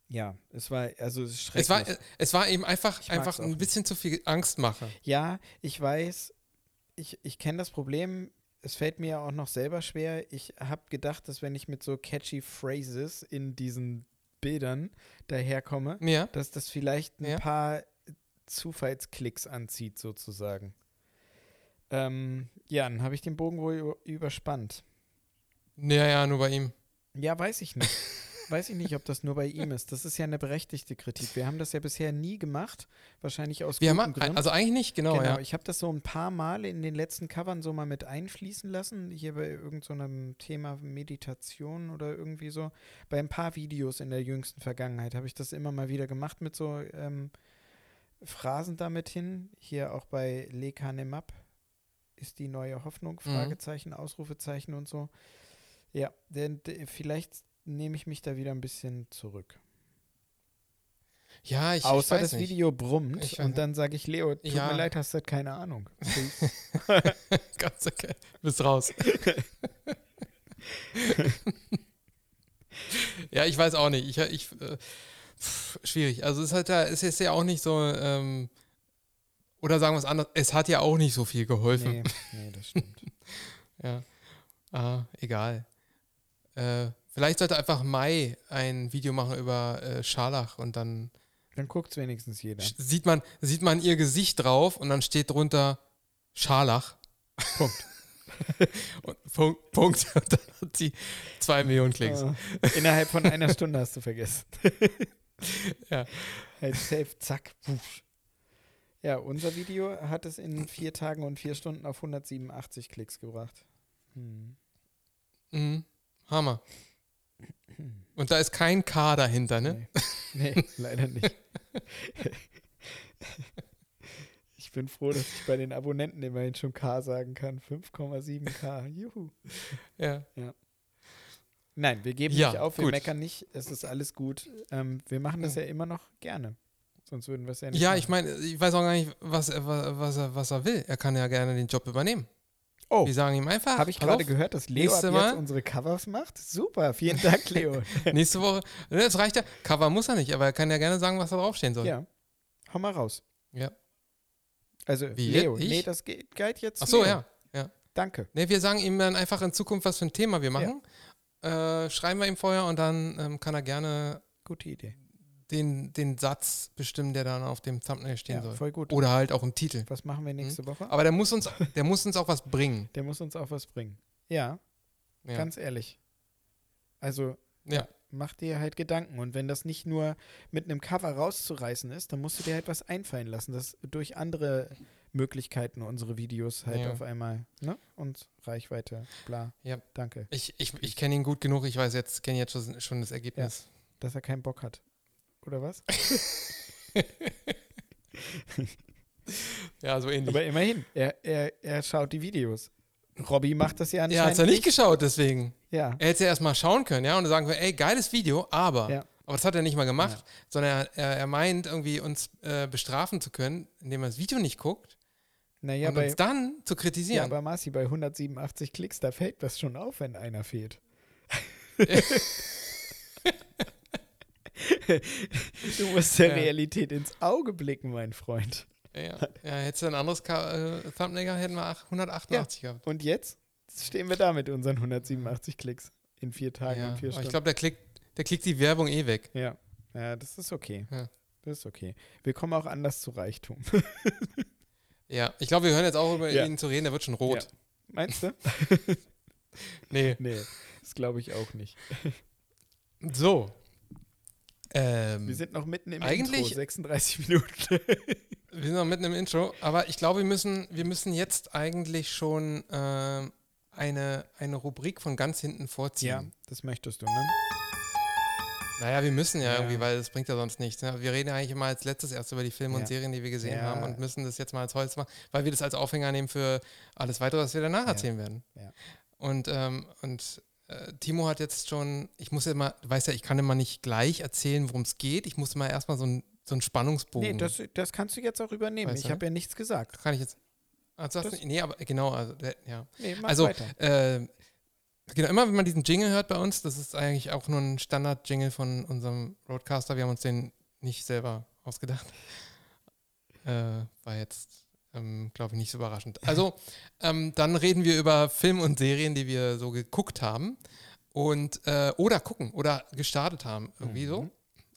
ja, es war, also es ist schrecklich. es war, es war eben einfach, Ich einfach ein nicht. bisschen zu viel Angstmache. Ja, ich weiß, ich, ich kenne das Problem. Es fällt mir auch noch selber schwer. Ich habe gedacht, dass wenn ich mit so catchy Phrases in diesen Bildern daherkomme, Ja, dass das vielleicht ein Ja. paar Zufallsklicks anzieht, sozusagen. Ähm, ja, dann habe ich den Bogen wohl über- überspannt. ja, ja, nur bei ihm. Ja, weiß ich nicht. weiß ich nicht, ob das nur bei ihm ist. Das ist ja eine berechtigte Kritik. Wir haben das ja bisher nie gemacht. Wahrscheinlich aus Wir gutem haben, Grund. also eigentlich nicht, genau, Genau, ja. ich habe das so ein paar Mal in den letzten Covern so mal mit einfließen lassen. Hier bei irgendeinem Thema Meditation oder irgendwie so. Bei ein paar Videos in der jüngsten Vergangenheit habe ich das immer mal wieder gemacht mit so ähm, Phrasen damit hin. Hier auch bei Lekanemap ist die neue Hoffnung, Mhm. Fragezeichen, Ausrufezeichen und so. Ja, denn vielleicht nehme ich mich da wieder ein bisschen zurück. Ja, ich, ich Außer weiß das nicht. Video brummt Ich und dann sage ich, Leo, tut Ja. mir leid, hast du halt keine Ahnung. Ganz okay. Bist raus. ja, ich weiß auch nicht. Ich, ich, äh, pff, schwierig. Also es ist halt da, es ist ja auch nicht so, ähm, oder sagen wir es anders, es hat ja auch nicht so viel geholfen. Nee, nee, das stimmt. Ja. Ah, egal. Äh, vielleicht sollte einfach Mai ein Video machen über äh, Scharlach und dann Dann guckt es wenigstens jeder. sieht man, sieht man ihr Gesicht drauf und dann steht drunter Scharlach. Punkt. und Punkt, Punkt. Und dann hat sie zwei Millionen Klicks. Äh, innerhalb von einer Stunde hast du vergessen. Ja. Halt safe, zack. Wusch. Ja, unser Video hat es in vier Tagen und vier Stunden auf 187 Klicks gebracht. Hm. Mhm. Hammer. Und da ist kein K dahinter, ne? Nee. nee, leider nicht. Ich bin froh, dass ich bei den Abonnenten immerhin schon K sagen kann. 5,7K. Juhu. Ja. Ja. Nein, wir geben Ja, nicht auf, wir gut. meckern nicht, es ist alles gut. Ähm, wir machen das ja immer noch gerne. Sonst würden wir es ja nicht Ja, machen. ich meine, ich weiß auch gar nicht, was, er- wa- was, er, was er will. Er kann ja gerne den Job übernehmen. Oh, Wir sagen ihm einfach. habe ich gerade gehört, dass Leo ab jetzt Mal- unsere Covers macht? Super, vielen Dank, Leo. Nächste Woche. Ne, Das reicht ja. Cover muss er nicht, aber er kann ja gerne sagen, was da draufstehen soll. ja, hau mal raus. Ja. Also, Wie, Leo, ich? nee, das geht, geht jetzt. Ach so, Leo. ja. Danke. Ne, wir sagen ihm dann einfach in Zukunft, was für ein Thema wir machen. Äh, schreiben wir ihm vorher und dann ähm, kann er gerne Gute Idee. den, den Satz bestimmen, der dann auf dem Thumbnail stehen Ja, soll. voll gut. Oder halt auch im Titel. Was machen wir nächste Woche? Aber der muss uns, der muss uns auch was bringen. Der muss uns auch was bringen. Ja, Ja. ganz ehrlich. Also, ja. mach dir halt Gedanken. Und wenn das nicht nur mit einem Cover rauszureißen ist, dann musst du dir halt was einfallen lassen, dass durch andere Möglichkeiten unsere Videos halt Ja. auf einmal, ne? Und Reichweite, bla. Ja. Danke. Ich, ich, ich kenne ihn gut genug, ich weiß jetzt, kenne jetzt schon, schon das Ergebnis. Dass er keinen Bock hat. Oder was? Ja, so ähnlich. Aber immerhin, er, er, er schaut die Videos. Robby macht das ja er anscheinend hat es ja nicht geschaut, deswegen. Ja, Er hätte es ja erstmal schauen können, ja, und sagen wir, ey, geiles Video, aber. Ja. Aber das hat er nicht mal gemacht, Ja. sondern er, er, er meint, irgendwie uns äh, bestrafen zu können, indem er das Video nicht guckt naja, und bei, uns dann zu ja, kritisieren. aber Marci, bei 187 Klicks, da fällt das schon auf, wenn einer fehlt. du musst der Ja. Realität ins Auge blicken, mein Freund. ja, ja, hättest du ein anderes Ka äh, Thumbnail gehabt, hätten wir ach- 188 gehabt. Und jetzt stehen wir da mit unseren 187 Klicks in vier Tagen Ja. und vier Aber Stunden. ich glaube, der klickt, der klickt die Werbung eh weg. ja. ja, das ist okay. Ja. Das ist okay. Wir kommen auch anders zu Reichtum. Ja, ich glaube, wir hören jetzt auch über Ja. ihn zu reden, der wird schon rot. Ja. Meinst du? Nee. nee, das glaube ich auch nicht. So. Ähm, Wir sind noch mitten im Eigentlich- Intro, 36 Minuten. Wir sind noch mitten im Intro, aber ich glaube, wir müssen, wir müssen jetzt eigentlich schon ähm, eine, eine Rubrik von ganz hinten vorziehen. ja, das möchtest du, ne? Naja, wir müssen ja, Ja. irgendwie, weil das bringt ja sonst nichts. Ne? Wir reden eigentlich immer als letztes erst über die Filme und Serien, die wir gesehen haben und müssen das jetzt mal als Holz machen, weil wir das als Aufhänger nehmen für alles weitere, was wir danach erzählen werden. Und, ähm, und äh, Timo hat jetzt schon, ich muss ja immer, du weißt ja, ich kann immer nicht gleich erzählen, worum es geht. Ich muss immer erstmal so, ein, so einen Spannungsbogen. Nee, das, das kannst du jetzt auch übernehmen. Weißt ich habe ja nichts gesagt. kann ich jetzt. Also nee, aber genau, also, ja. Nee, mach Also, weiter. Äh, genau, immer wenn man diesen Jingle hört bei uns, das ist eigentlich auch nur ein Standard-Jingle von unserem Roadcaster. Wir haben uns den nicht selber ausgedacht. Äh, war jetzt, ähm, glaube ich, nicht so überraschend. Also, ähm, dann reden wir über Filme und Serien, die wir so geguckt haben. Und, äh, oder gucken oder gestartet haben, irgendwie so. Mhm.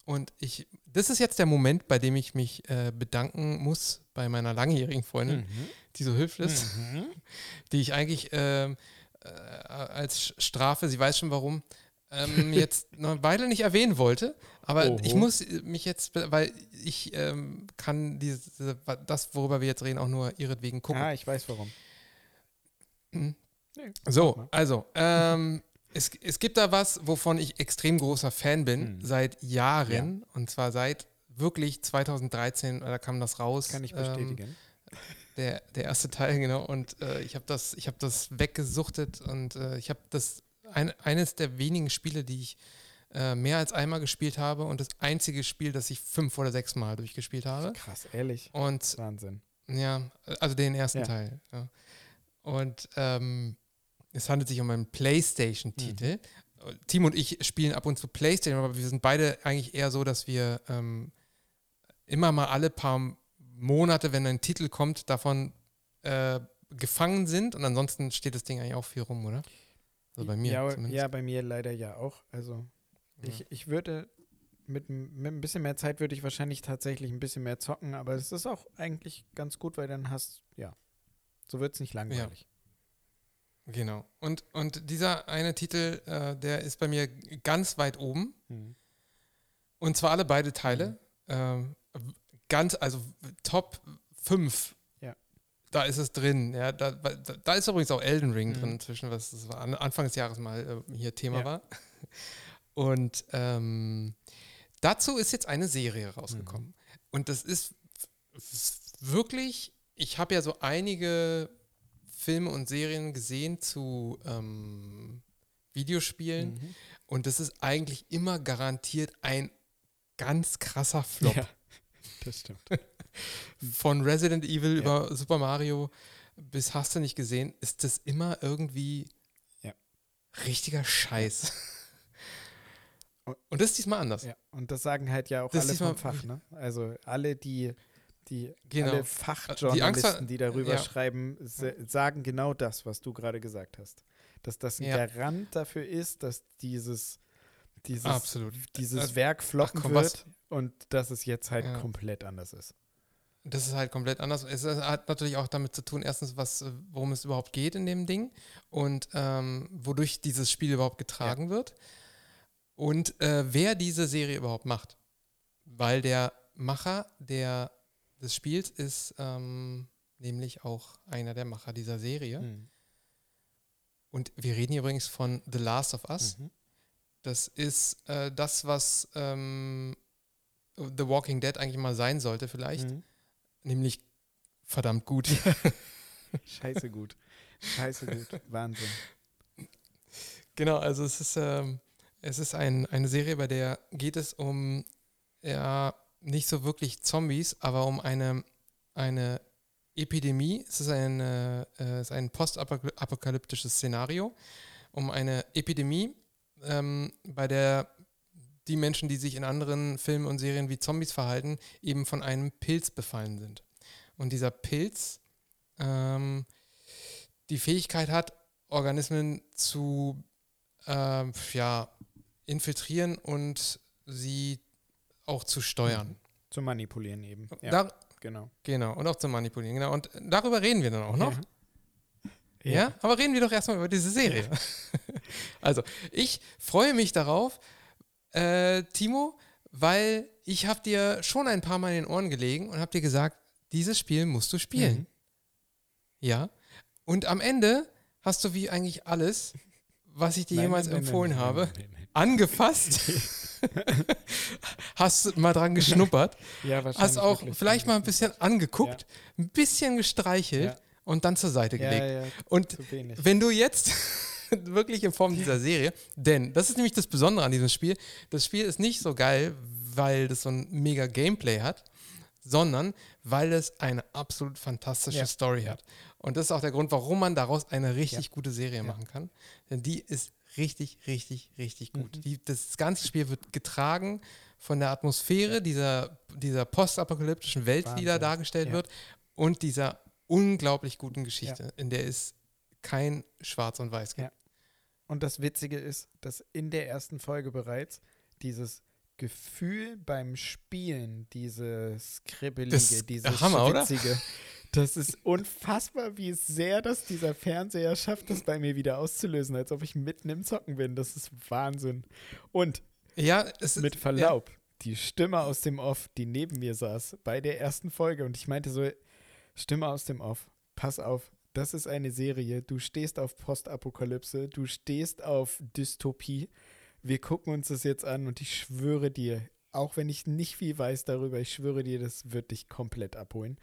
Und ich, das ist jetzt der Moment, bei dem ich mich äh, bedanken muss bei meiner langjährigen Freundin, Mhm. die so hilft ist Mhm. die ich eigentlich ähm, äh, als Strafe, sie weiß schon warum, ähm, jetzt noch eine Weile nicht erwähnen wollte. Aber Oho. ich muss mich jetzt, weil ich ähm, kann diese, das, worüber wir jetzt reden, auch nur ihretwegen gucken. Ah, ich weiß warum. Nee, So, also, ähm, es, es gibt da was, wovon ich extrem großer Fan bin, Mhm. seit Jahren. Und zwar seit wirklich 2013, da kam das raus. Kann ich ähm, bestätigen. Der, der erste Teil, genau. Und äh, ich habe das, ich hab das weggesuchtet und äh, ich habe das ein, eines der wenigen Spiele, die ich äh, mehr als einmal gespielt habe und das einzige Spiel, das ich fünf oder sechs Mal durchgespielt habe. Krass, ehrlich. Und Wahnsinn. ja, also den ersten Ja. Teil. Ja. Und ähm, es handelt sich um einen PlayStation-Titel. Mhm. Team und ich spielen ab und zu PlayStation, aber wir sind beide eigentlich eher so, dass wir ähm, immer mal alle paar Monate, wenn ein Titel kommt, davon äh, gefangen sind und ansonsten steht das Ding eigentlich auch viel rum, oder? Also bei mir ja, zumindest. ja, bei mir leider ja auch. Also Ja. ich, ich würde mit, mit ein bisschen mehr Zeit würde ich wahrscheinlich tatsächlich ein bisschen mehr zocken, aber es ist auch eigentlich ganz gut, weil dann hast, ja, so wird es nicht langweilig. Genau. Und, und dieser eine Titel, äh, der ist bei mir ganz weit oben. Mhm. Und zwar alle beide Teile. Ähm, ganz, also Top 5. Ja. Da ist es drin. Ja, da, da, da ist übrigens auch Elden Ring Mhm. drin, inzwischen, was das war, an- Anfang des Jahres mal äh, hier Thema Ja. war. Und ähm, dazu ist jetzt eine Serie rausgekommen. Mhm. Und das ist f- wirklich, ich habe ja so einige Filme und Serien gesehen zu ähm, Videospielen. Mhm. Und das ist eigentlich immer garantiert ein ganz krasser Flop. Ja, das stimmt. Von Resident Evil Ja. über Super Mario bis hast du nicht gesehen, ist das immer irgendwie Ja. richtiger Scheiß. Und- das ist diesmal anders. Ja, und das sagen halt ja auch Das alle vom Fach, ne? Also alle, die, die Genau. alle Die Fachjournalisten, Angst- die darüber ja. schreiben, sa- sagen genau das, was du gerade gesagt hast. Dass das ein Ja. Garant dafür ist, dass dieses, dieses, Absolut. dieses Äh, Werk floppen komm, wird was- und dass es jetzt halt Ja. komplett anders ist. Das ist halt komplett anders. Es hat natürlich auch damit zu tun, erstens, was, worum es überhaupt geht in dem Ding und ähm, wodurch dieses Spiel überhaupt getragen wird und äh, wer diese Serie überhaupt macht. Weil der Macher der, des Spiels ist ähm, nämlich auch einer der Macher dieser Serie. Mhm. Und wir reden hier übrigens von The Last of Us. Mhm. Das ist äh, das, was ähm, The Walking Dead eigentlich mal sein sollte, vielleicht. Mhm. Nämlich verdammt gut. Scheiße gut. Scheiße gut. Wahnsinn. Genau, also es ist, ähm, es ist ein, eine Serie, bei der geht es um ja nicht so wirklich Zombies, aber um eine, eine Epidemie. Es ist, eine, äh, es ist ein postapokalyptisches Szenario, um eine Epidemie, ähm, bei der die Menschen, die sich in anderen Filmen und Serien wie Zombies verhalten, eben von einem Pilz befallen sind. Und dieser Pilz ähm, die Fähigkeit hat, Organismen zu ähm, ja, infiltrieren und sie auch zu steuern. Zu manipulieren eben. Ja, Da, genau. genau, und auch zu manipulieren. Genau. Und darüber reden wir dann auch noch. Ja. Ja. aber reden wir doch erstmal über diese Serie. also, ich freue mich darauf, äh, Timo, weil ich habe dir schon ein paar Mal in den Ohren gelegen und habe dir gesagt, dieses Spiel musst du spielen. Mhm. Ja. Und am Ende hast du wie eigentlich alles, was ich dir Nein, jemals nein, empfohlen nein, habe, angefasst. hast mal dran geschnuppert, Ja, hast wahrscheinlich auch wirklich. vielleicht mal ein bisschen angeguckt, ein bisschen gestreichelt Ja. Und dann zur Seite gelegt. ja, ja, Und wenn du jetzt wirklich in Form dieser Serie, denn das ist nämlich das Besondere an diesem Spiel, das Spiel ist nicht so geil, weil das so ein mega Gameplay hat, sondern weil es eine absolut fantastische Ja. Story hat. Und das ist auch der Grund, warum man daraus eine richtig Ja. gute Serie Ja. machen kann. Denn die ist richtig, richtig, richtig gut. Mhm. Die, das ganze Spiel wird getragen von der Atmosphäre dieser, dieser postapokalyptischen Welt, die da Wahnsinn. dargestellt wird, und dieser unglaublich guten Geschichte, in der es kein Schwarz und Weiß gibt. Ja. Und das Witzige ist, dass in der ersten Folge bereits dieses Gefühl beim Spielen, dieses Kribbelige, Das- dieses Hammer, oder? Schwitzige, das ist unfassbar, wie sehr das dieser Fernseher schafft, das bei mir wieder auszulösen, als ob ich mitten im Zocken bin. Das ist Wahnsinn. Und Ja, es ist, mit Verlaub, die Stimme aus dem Off, die neben mir saß bei der ersten Folge und ich meinte so, Stimme aus dem Off, pass auf, das ist eine Serie, du stehst auf Postapokalypse, du stehst auf Dystopie, wir gucken uns das jetzt an und ich schwöre dir, auch wenn ich nicht viel weiß darüber, ich schwöre dir, das wird dich komplett abholen.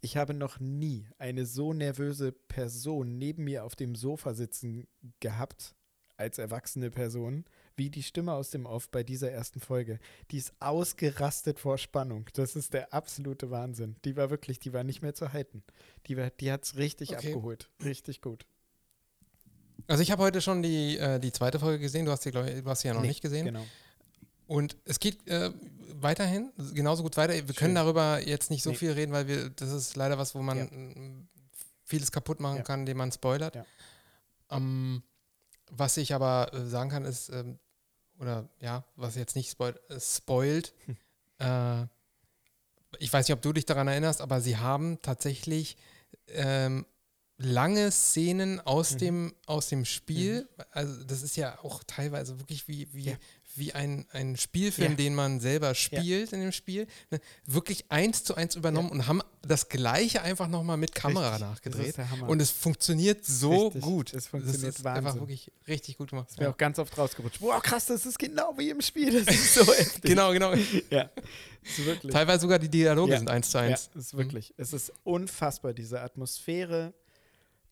Ich habe noch nie eine so nervöse Person neben mir auf dem Sofa sitzen gehabt, als erwachsene Person, wie die Stimme aus dem Off bei dieser ersten Folge. Die ist ausgerastet vor Spannung. Das ist der absolute Wahnsinn. Die war wirklich, die war nicht mehr zu halten. Die, war, die hat es richtig Okay. abgeholt. Richtig gut. Also ich habe heute schon die, äh, die zweite Folge gesehen, du hast sie, glaub ich, du hast sie ja noch Nee, nicht gesehen. Genau. Und es geht äh, weiterhin genauso gut weiter. Wir Schön. können darüber jetzt nicht so Nee. viel reden, weil wir, das ist leider was, wo man Ja. vieles kaputt machen Ja. kann, indem man spoilert. Ja. Ähm, was ich aber äh, sagen kann, ist, ähm, oder ja, was jetzt nicht spoil äh, spoilt, Hm. äh, ich weiß nicht, ob du dich daran erinnerst, aber sie haben tatsächlich ähm, lange Szenen aus, Mhm. dem, aus dem Spiel. Also das ist ja auch teilweise wirklich wie, wie, Ja. Wie ein, ein Spielfilm, Ja. den man selber spielt in dem Spiel. Ne? Wirklich eins zu eins übernommen und haben das gleiche einfach nochmal mit Kamera Richtig. Das nachgedreht. Und es funktioniert so Richtig. gut. Es funktioniert das ist einfach Wahnsinn. wirklich richtig gut gemacht. mir Ja. auch ganz oft rausgerutscht. Boah, krass, das ist genau wie im Spiel. Das ist so heftig. Genau, genau. Ja, ist wirklich. Teilweise sogar die Dialoge Ja. sind eins zu Ja, eins. es ist wirklich. Es ist unfassbar, diese Atmosphäre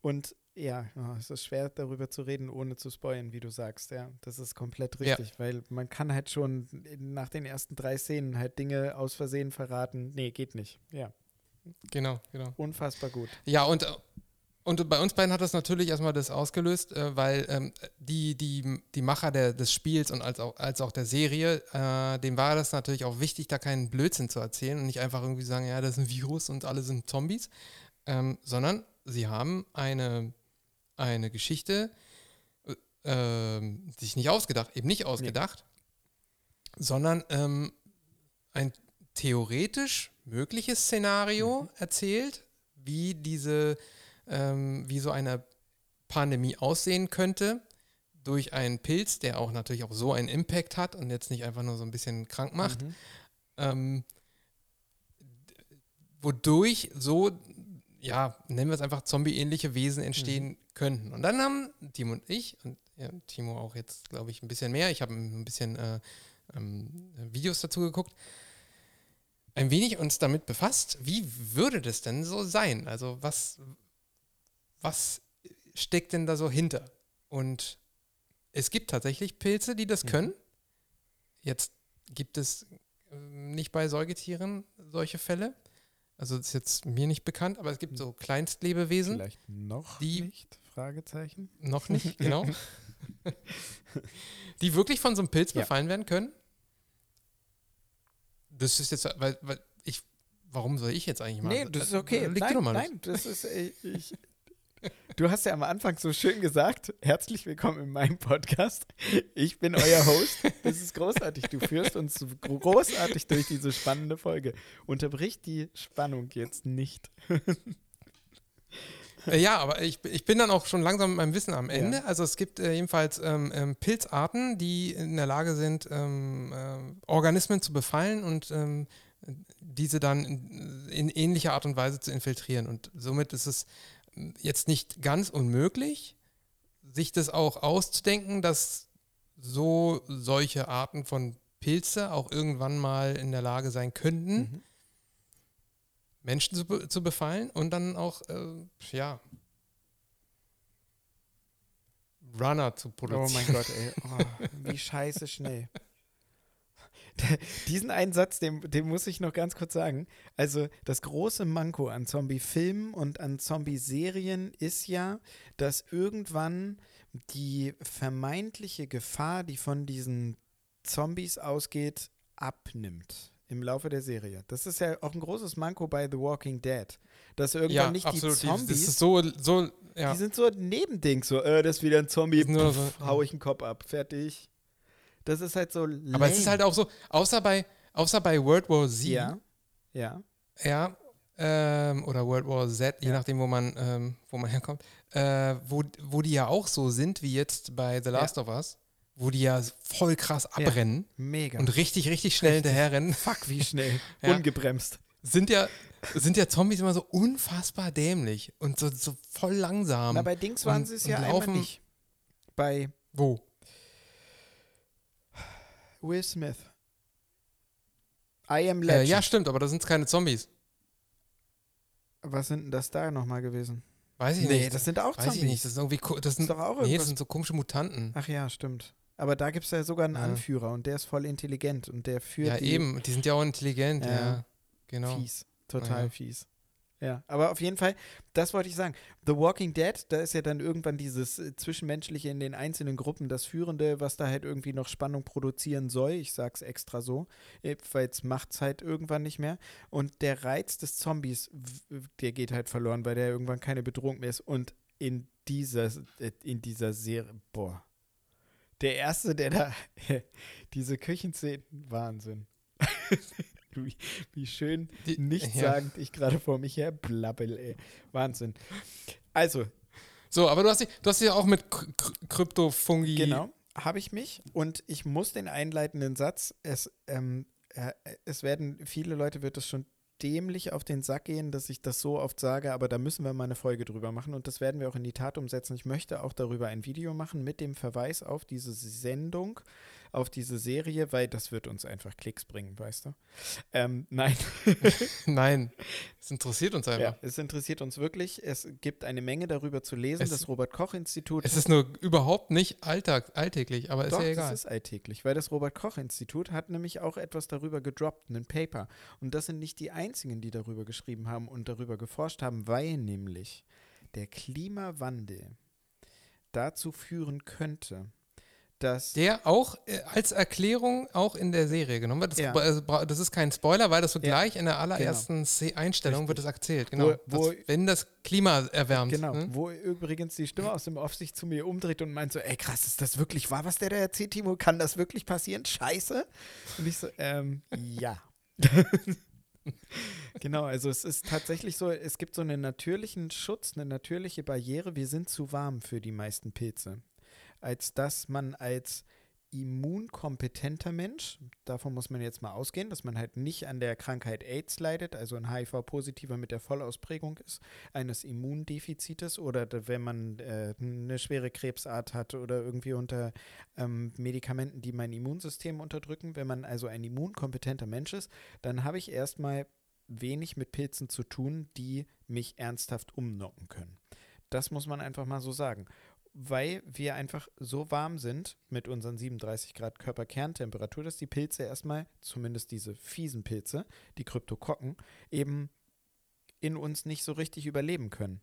und Ja, es ist schwer darüber zu reden, ohne zu spoilen, wie du sagst. Ja, das ist komplett richtig, ja. weil man kann halt schon nach den ersten drei Szenen halt Dinge aus Versehen verraten. Nee, geht nicht. Ja. Genau, genau. Unfassbar gut. Ja, und, und bei uns beiden hat das natürlich erstmal das ausgelöst, äh, weil ähm, die, die, die Macher der, des Spiels und als auch, als auch der Serie, äh, dem war das natürlich auch wichtig, da keinen Blödsinn zu erzählen und nicht einfach irgendwie sagen, ja, das ist ein Virus und alle sind Zombies, ähm, sondern sie haben eine eine Geschichte äh, sich nicht ausgedacht, eben nicht ausgedacht, nee. sondern ähm, ein theoretisch mögliches Szenario mhm. erzählt, wie diese, ähm, wie so eine Pandemie aussehen könnte durch einen Pilz, der auch natürlich auch so einen Impact hat und jetzt nicht einfach nur so ein bisschen krank macht, mhm. ähm, wodurch so ja, nennen wir es einfach zombie-ähnliche Wesen entstehen mhm. Könnten. Und dann haben Timo und ich, und ja, Timo auch jetzt, glaube ich, ein bisschen mehr, ich habe ein bisschen äh, ähm, Videos dazu geguckt, ein wenig uns damit befasst, wie würde das denn so sein? Also was, was steckt denn da so hinter? Und es gibt tatsächlich Pilze, die das mhm. können. Jetzt gibt es äh, nicht bei Säugetieren solche Fälle. Also das ist jetzt mir nicht bekannt, aber es gibt so Kleinstlebewesen. Vielleicht noch die, nicht? Fragezeichen. Noch nicht, genau. die wirklich von so einem Pilz ja. befallen werden können. Das ist jetzt, weil, weil ich, warum soll ich jetzt eigentlich mal? Nee, das ist okay. Liegt nein, nein, das ist, ich, Du hast ja am Anfang so schön gesagt, herzlich willkommen in meinem Podcast. Ich bin euer Host. Das ist großartig. Du führst uns großartig durch diese spannende Folge. Unterbrich die Spannung jetzt nicht. Äh, ja, aber ich, ich bin dann auch schon langsam mit meinem Wissen am Ende. Ja. Also es gibt äh, jedenfalls ähm, ähm, Pilzarten, die in der Lage sind, ähm, äh, Organismen zu befallen und ähm, diese dann in, in, ähnlicher Art und Weise zu infiltrieren. Und somit ist es jetzt nicht ganz unmöglich, sich das auch auszudenken, dass so solche Arten von Pilze auch irgendwann mal in der Lage sein könnten, mhm. Menschen zu, be zu, befallen und dann auch, äh, ja, Runner zu produzieren. Oh mein Gott, ey. Oh, wie scheiße schnell. Diesen einen Satz, den, den muss ich noch ganz kurz sagen. Also das große Manko an Zombie-Filmen und an Zombie-Serien ist ja, dass irgendwann die vermeintliche Gefahr, die von diesen Zombies ausgeht, abnimmt im Laufe der Serie. Das ist ja auch ein großes Manko bei The Walking Dead. Dass irgendwann ja, nicht absolut. die Zombies. Das ist so, so ja. Die sind so ein Nebending, so, äh, das ist wieder ein Zombie, Puff, so, hau ich den Kopf ab, fertig. Das ist halt so. Lame. Aber es ist halt auch so, außer bei, außer bei World War Z. Ja. Ja. Ja. Ähm, oder World War Z, je ja. nachdem, wo man, ähm, wo man herkommt, äh, wo, wo die ja auch so sind wie jetzt bei The Last ja. of Us, wo die ja voll krass abbrennen. Ja. Mega. Und richtig, richtig schnell richtig. hinterherrennen. Fuck, wie schnell. Ungebremst. Sind ja, sind ja Zombies immer so unfassbar dämlich und so, so voll langsam. Na, bei Dings waren sie es ja laufen. einmal nicht. Bei. Wo? Will Smith. I am Legend. Äh, ja, stimmt, aber da sind es keine Zombies. Was sind denn das da nochmal gewesen? Weiß ich nee, nicht. das sind auch Weiß Zombies. ich nicht. Das, sind irgendwie, das sind, doch auch nee, das sind so komische Mutanten. Ach ja, stimmt. Aber da gibt es ja sogar einen ja. Anführer und der ist voll intelligent und der führt. Ja, die, eben. Die sind ja auch intelligent, ja. ja genau. Fies. Total ja. fies. Ja, aber auf jeden Fall, das wollte ich sagen. The Walking Dead, da ist ja dann irgendwann dieses äh, Zwischenmenschliche in den einzelnen Gruppen das Führende, was da halt irgendwie noch Spannung produzieren soll. Ich sag's extra so, weil es macht's halt irgendwann nicht mehr. Und der Reiz des Zombies, der geht halt verloren, weil der irgendwann keine Bedrohung mehr ist. Und in dieser, äh, in dieser Serie, boah. Der erste, der da, diese Küchenszenen, Wahnsinn. wie, wie schön Die, nichtssagend ja. ich gerade vor mich her blabbel, ey. Wahnsinn. Also. So, aber du hast, du hast ja auch mit Kryptofungi. Genau, habe ich mich. Und ich muss den einleitenden Satz, es, ähm, äh, es werden, viele Leute wird es schon dämlich auf den Sack gehen, dass ich das so oft sage, aber da müssen wir mal eine Folge drüber machen und das werden wir auch in die Tat umsetzen. Ich möchte auch darüber ein Video machen mit dem Verweis auf diese Sendung auf diese Serie, weil das wird uns einfach Klicks bringen, weißt du? Ähm, nein. nein, es interessiert uns einfach. Ja, es interessiert uns wirklich. Es gibt eine Menge darüber zu lesen. Es, das Robert-Koch-Institut. Es ist nur überhaupt nicht alltag, alltäglich, aber Doch, ist ja egal. es ist alltäglich, weil das Robert-Koch-Institut hat nämlich auch etwas darüber gedroppt, einen Paper. Und das sind nicht die einzigen, die darüber geschrieben haben und darüber geforscht haben, weil nämlich der Klimawandel dazu führen könnte, dass. Der auch äh, als Erklärung auch in der Serie genommen wird. Das, ja. also, das ist kein Spoiler, weil das so ja. gleich in der allerersten genau. Einstellung Richtig. wird es erzählt. Genau. Wo, wo, dass, wenn das Klima erwärmt. Genau. Hm? Wo übrigens die Stimme aus dem Off sich zu mir umdreht und meint so: Ey, krass, ist das wirklich wahr, was der da erzählt, Timo? Kann das wirklich passieren? Scheiße. Und ich so: Ähm, ja. genau, also es ist tatsächlich so, es gibt so einen natürlichen Schutz, eine natürliche Barriere. Wir sind zu warm für die meisten Pilze. Als dass man als immunkompetenter Mensch, davon muss man jetzt mal ausgehen, dass man halt nicht an der Krankheit AIDS leidet, also ein HIV-Positiver mit der Vollausprägung ist, eines Immundefizites oder wenn man äh, eine schwere Krebsart hat oder irgendwie unter ähm, Medikamenten, die mein Immunsystem unterdrücken. Wenn man also ein immunkompetenter Mensch ist, dann habe ich erstmal wenig mit Pilzen zu tun, die mich ernsthaft umnocken können. Das muss man einfach mal so sagen weil wir einfach so warm sind mit unseren 37 Grad Körperkerntemperatur, dass die Pilze erstmal, zumindest diese fiesen Pilze, die Kryptokokken, eben in uns nicht so richtig überleben können.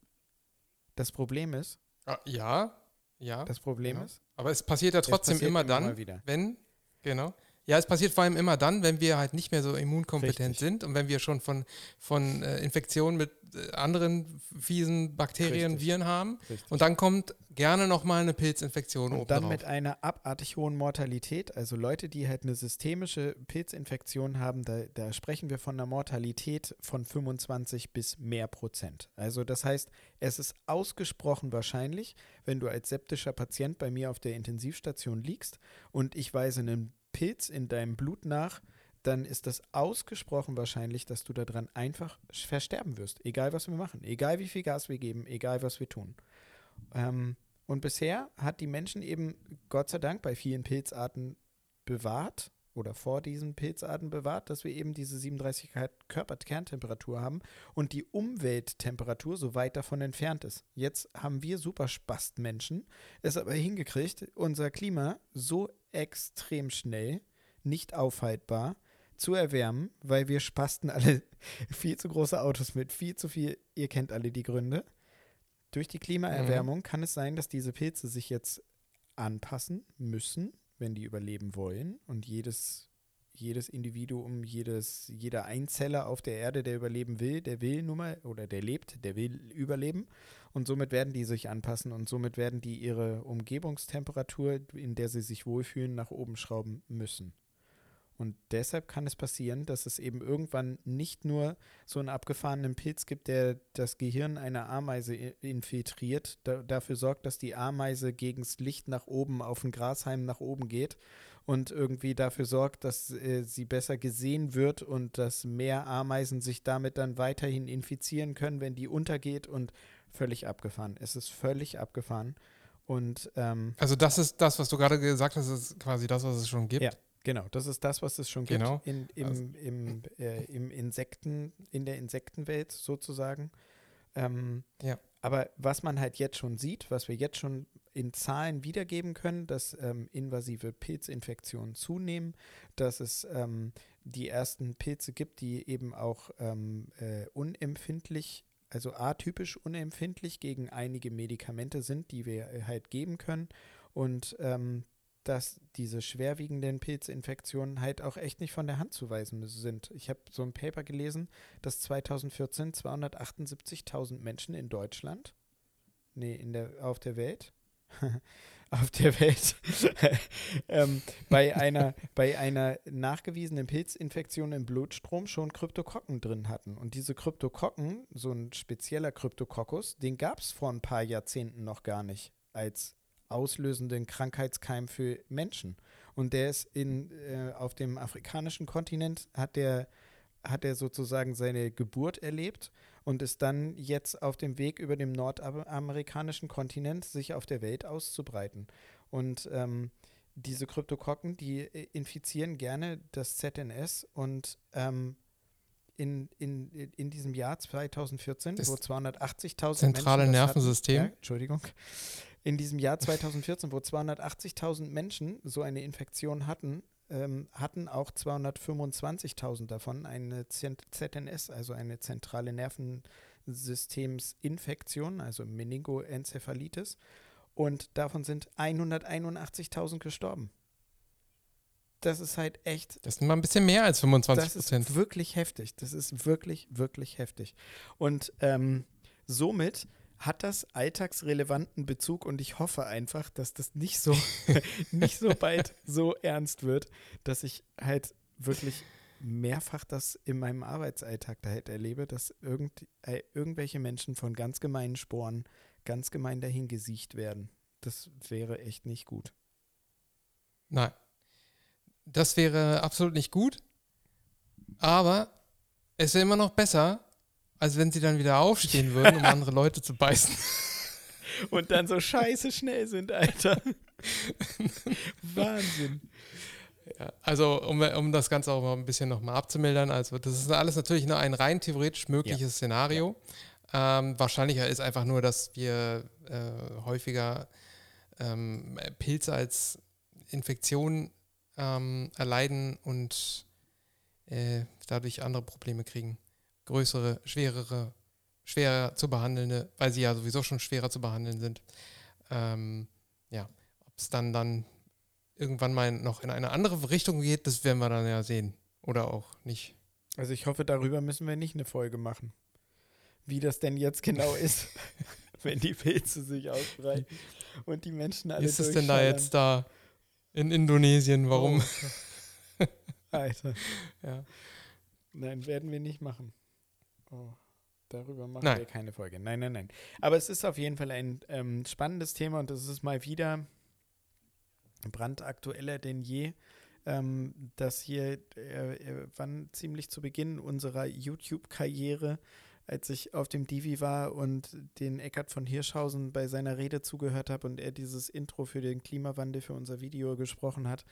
Das Problem ist. Ah, ja, ja. Das Problem ja. ist. Aber es passiert ja trotzdem passiert immer, immer dann, wenn, genau, ja, es passiert vor allem immer dann, wenn wir halt nicht mehr so immunkompetent Richtig. sind und wenn wir schon von, von äh, Infektionen mit äh, anderen fiesen Bakterien, Richtig. Viren haben. Richtig. Und dann kommt gerne nochmal eine Pilzinfektion Und dann drauf. mit einer abartig hohen Mortalität. Also Leute, die halt eine systemische Pilzinfektion haben, da, da sprechen wir von einer Mortalität von 25 bis mehr Prozent. Also das heißt, es ist ausgesprochen wahrscheinlich, wenn du als septischer Patient bei mir auf der Intensivstation liegst und ich weise einen Pilz in deinem Blut nach, dann ist das ausgesprochen wahrscheinlich, dass du daran einfach versterben wirst. Egal, was wir machen. Egal, wie viel Gas wir geben. Egal, was wir tun. Ähm, und bisher hat die Menschen eben, Gott sei Dank, bei vielen Pilzarten bewahrt oder vor diesen Pilzarten bewahrt, dass wir eben diese 37 Grad Körperkerntemperatur haben und die Umwelttemperatur so weit davon entfernt ist. Jetzt haben wir Superspast-Menschen es aber hingekriegt, unser Klima so extrem schnell, nicht aufhaltbar, zu erwärmen, weil wir spasten alle viel zu große Autos mit, viel zu viel, ihr kennt alle die Gründe. Durch die Klimaerwärmung mhm. kann es sein, dass diese Pilze sich jetzt anpassen müssen, wenn die überleben wollen. Und jedes, jedes Individuum, jedes, jeder Einzeller auf der Erde, der überleben will, der will nun mal, oder der lebt, der will überleben. Und somit werden die sich anpassen und somit werden die ihre Umgebungstemperatur, in der sie sich wohlfühlen, nach oben schrauben müssen. Und deshalb kann es passieren, dass es eben irgendwann nicht nur so einen abgefahrenen Pilz gibt, der das Gehirn einer Ameise infiltriert, da, dafür sorgt, dass die Ameise gegen das Licht nach oben auf den Grashalm nach oben geht und irgendwie dafür sorgt, dass äh, sie besser gesehen wird und dass mehr Ameisen sich damit dann weiterhin infizieren können, wenn die untergeht und völlig abgefahren. Es ist völlig abgefahren. Und, ähm, also das ist das, was du gerade gesagt hast, ist quasi das, was es schon gibt. Ja, genau. Das ist das, was es schon gibt genau. in, im, also. im, äh, im Insekten, in der Insektenwelt sozusagen. Ähm, ja. Aber was man halt jetzt schon sieht, was wir jetzt schon in Zahlen wiedergeben können, dass ähm, invasive Pilzinfektionen zunehmen, dass es ähm, die ersten Pilze gibt, die eben auch ähm, äh, unempfindlich also atypisch unempfindlich gegen einige Medikamente sind, die wir äh, halt geben können. Und ähm, dass diese schwerwiegenden Pilzinfektionen halt auch echt nicht von der Hand zu weisen sind. Ich habe so ein Paper gelesen, dass 2014 278.000 Menschen in Deutschland, nee, in der, auf der Welt, auf der Welt ähm, bei, einer, bei einer nachgewiesenen Pilzinfektion im Blutstrom schon Kryptokokken drin hatten. Und diese Kryptokokken, so ein spezieller Kryptokokus, den gab es vor ein paar Jahrzehnten noch gar nicht als auslösenden Krankheitskeim für Menschen. Und der ist in, äh, auf dem afrikanischen Kontinent, hat der, hat er sozusagen seine Geburt erlebt und ist dann jetzt auf dem Weg über dem nordamerikanischen Kontinent, sich auf der Welt auszubreiten. Und ähm, diese Kryptokokken, die äh, infizieren gerne das ZNS und ähm, in, in, in diesem Jahr 2014, Das wo 280.000 zentrale Menschen Nervensystem. Hatten, ja, Entschuldigung. In diesem Jahr 2014, wo 280.000 Menschen so eine Infektion hatten, ähm, hatten auch 225.000 davon eine ZNS, also eine zentrale Nervensystemsinfektion, also Meningoenzephalitis. Und davon sind 181.000 gestorben. Das ist halt echt Das sind mal ein bisschen mehr als 25 das Prozent. ist wirklich heftig. Das ist wirklich, wirklich heftig. Und ähm, somit hat das alltagsrelevanten Bezug und ich hoffe einfach, dass das nicht so, nicht so bald so ernst wird, dass ich halt wirklich mehrfach das in meinem Arbeitsalltag da halt erlebe, dass irgend, äh, irgendwelche Menschen von ganz gemeinen Sporen ganz gemein dahin gesiecht werden. Das wäre echt nicht gut. Nein. Das wäre absolut nicht gut. Aber es wäre immer noch besser, als wenn sie dann wieder aufstehen würden, um andere Leute zu beißen. Und dann so scheiße schnell sind, Alter. Wahnsinn. Ja, also, um, um das Ganze auch mal ein bisschen nochmal abzumildern, also das ist alles natürlich nur ein rein theoretisch mögliches Szenario. Ähm, wahrscheinlicher ist einfach nur, dass wir äh, häufiger ähm, Pilze als Infektion ähm, erleiden und äh, dadurch andere Probleme kriegen. Größere, schwerere, schwerer zu behandelnde, weil sie ja sowieso schon schwerer zu behandeln sind. Ähm, ja, ob es dann dann irgendwann mal noch in eine andere Richtung geht, das werden wir dann ja sehen. Oder auch nicht. Also ich hoffe, darüber müssen wir nicht eine Folge machen. Wie das denn jetzt genau ist, wenn die Pilze sich ausbreiten und die Menschen alle Wie ist es denn da jetzt da in Indonesien? Warum? Oh. Alter. Ja. Nein, werden wir nicht machen. Oh, darüber machen Nein. wir keine Folge. Nein, nein, nein. Aber es ist auf jeden Fall ein ähm, spannendes Thema und es ist mal wieder brandaktueller denn je. Ähm, dass hier, äh, äh, wann ziemlich zu Beginn unserer YouTube-Karriere, als ich auf dem Divi war und den Eckart von Hirschhausen bei seiner Rede zugehört habe und er dieses Intro für den Klimawandel für unser Video gesprochen hat,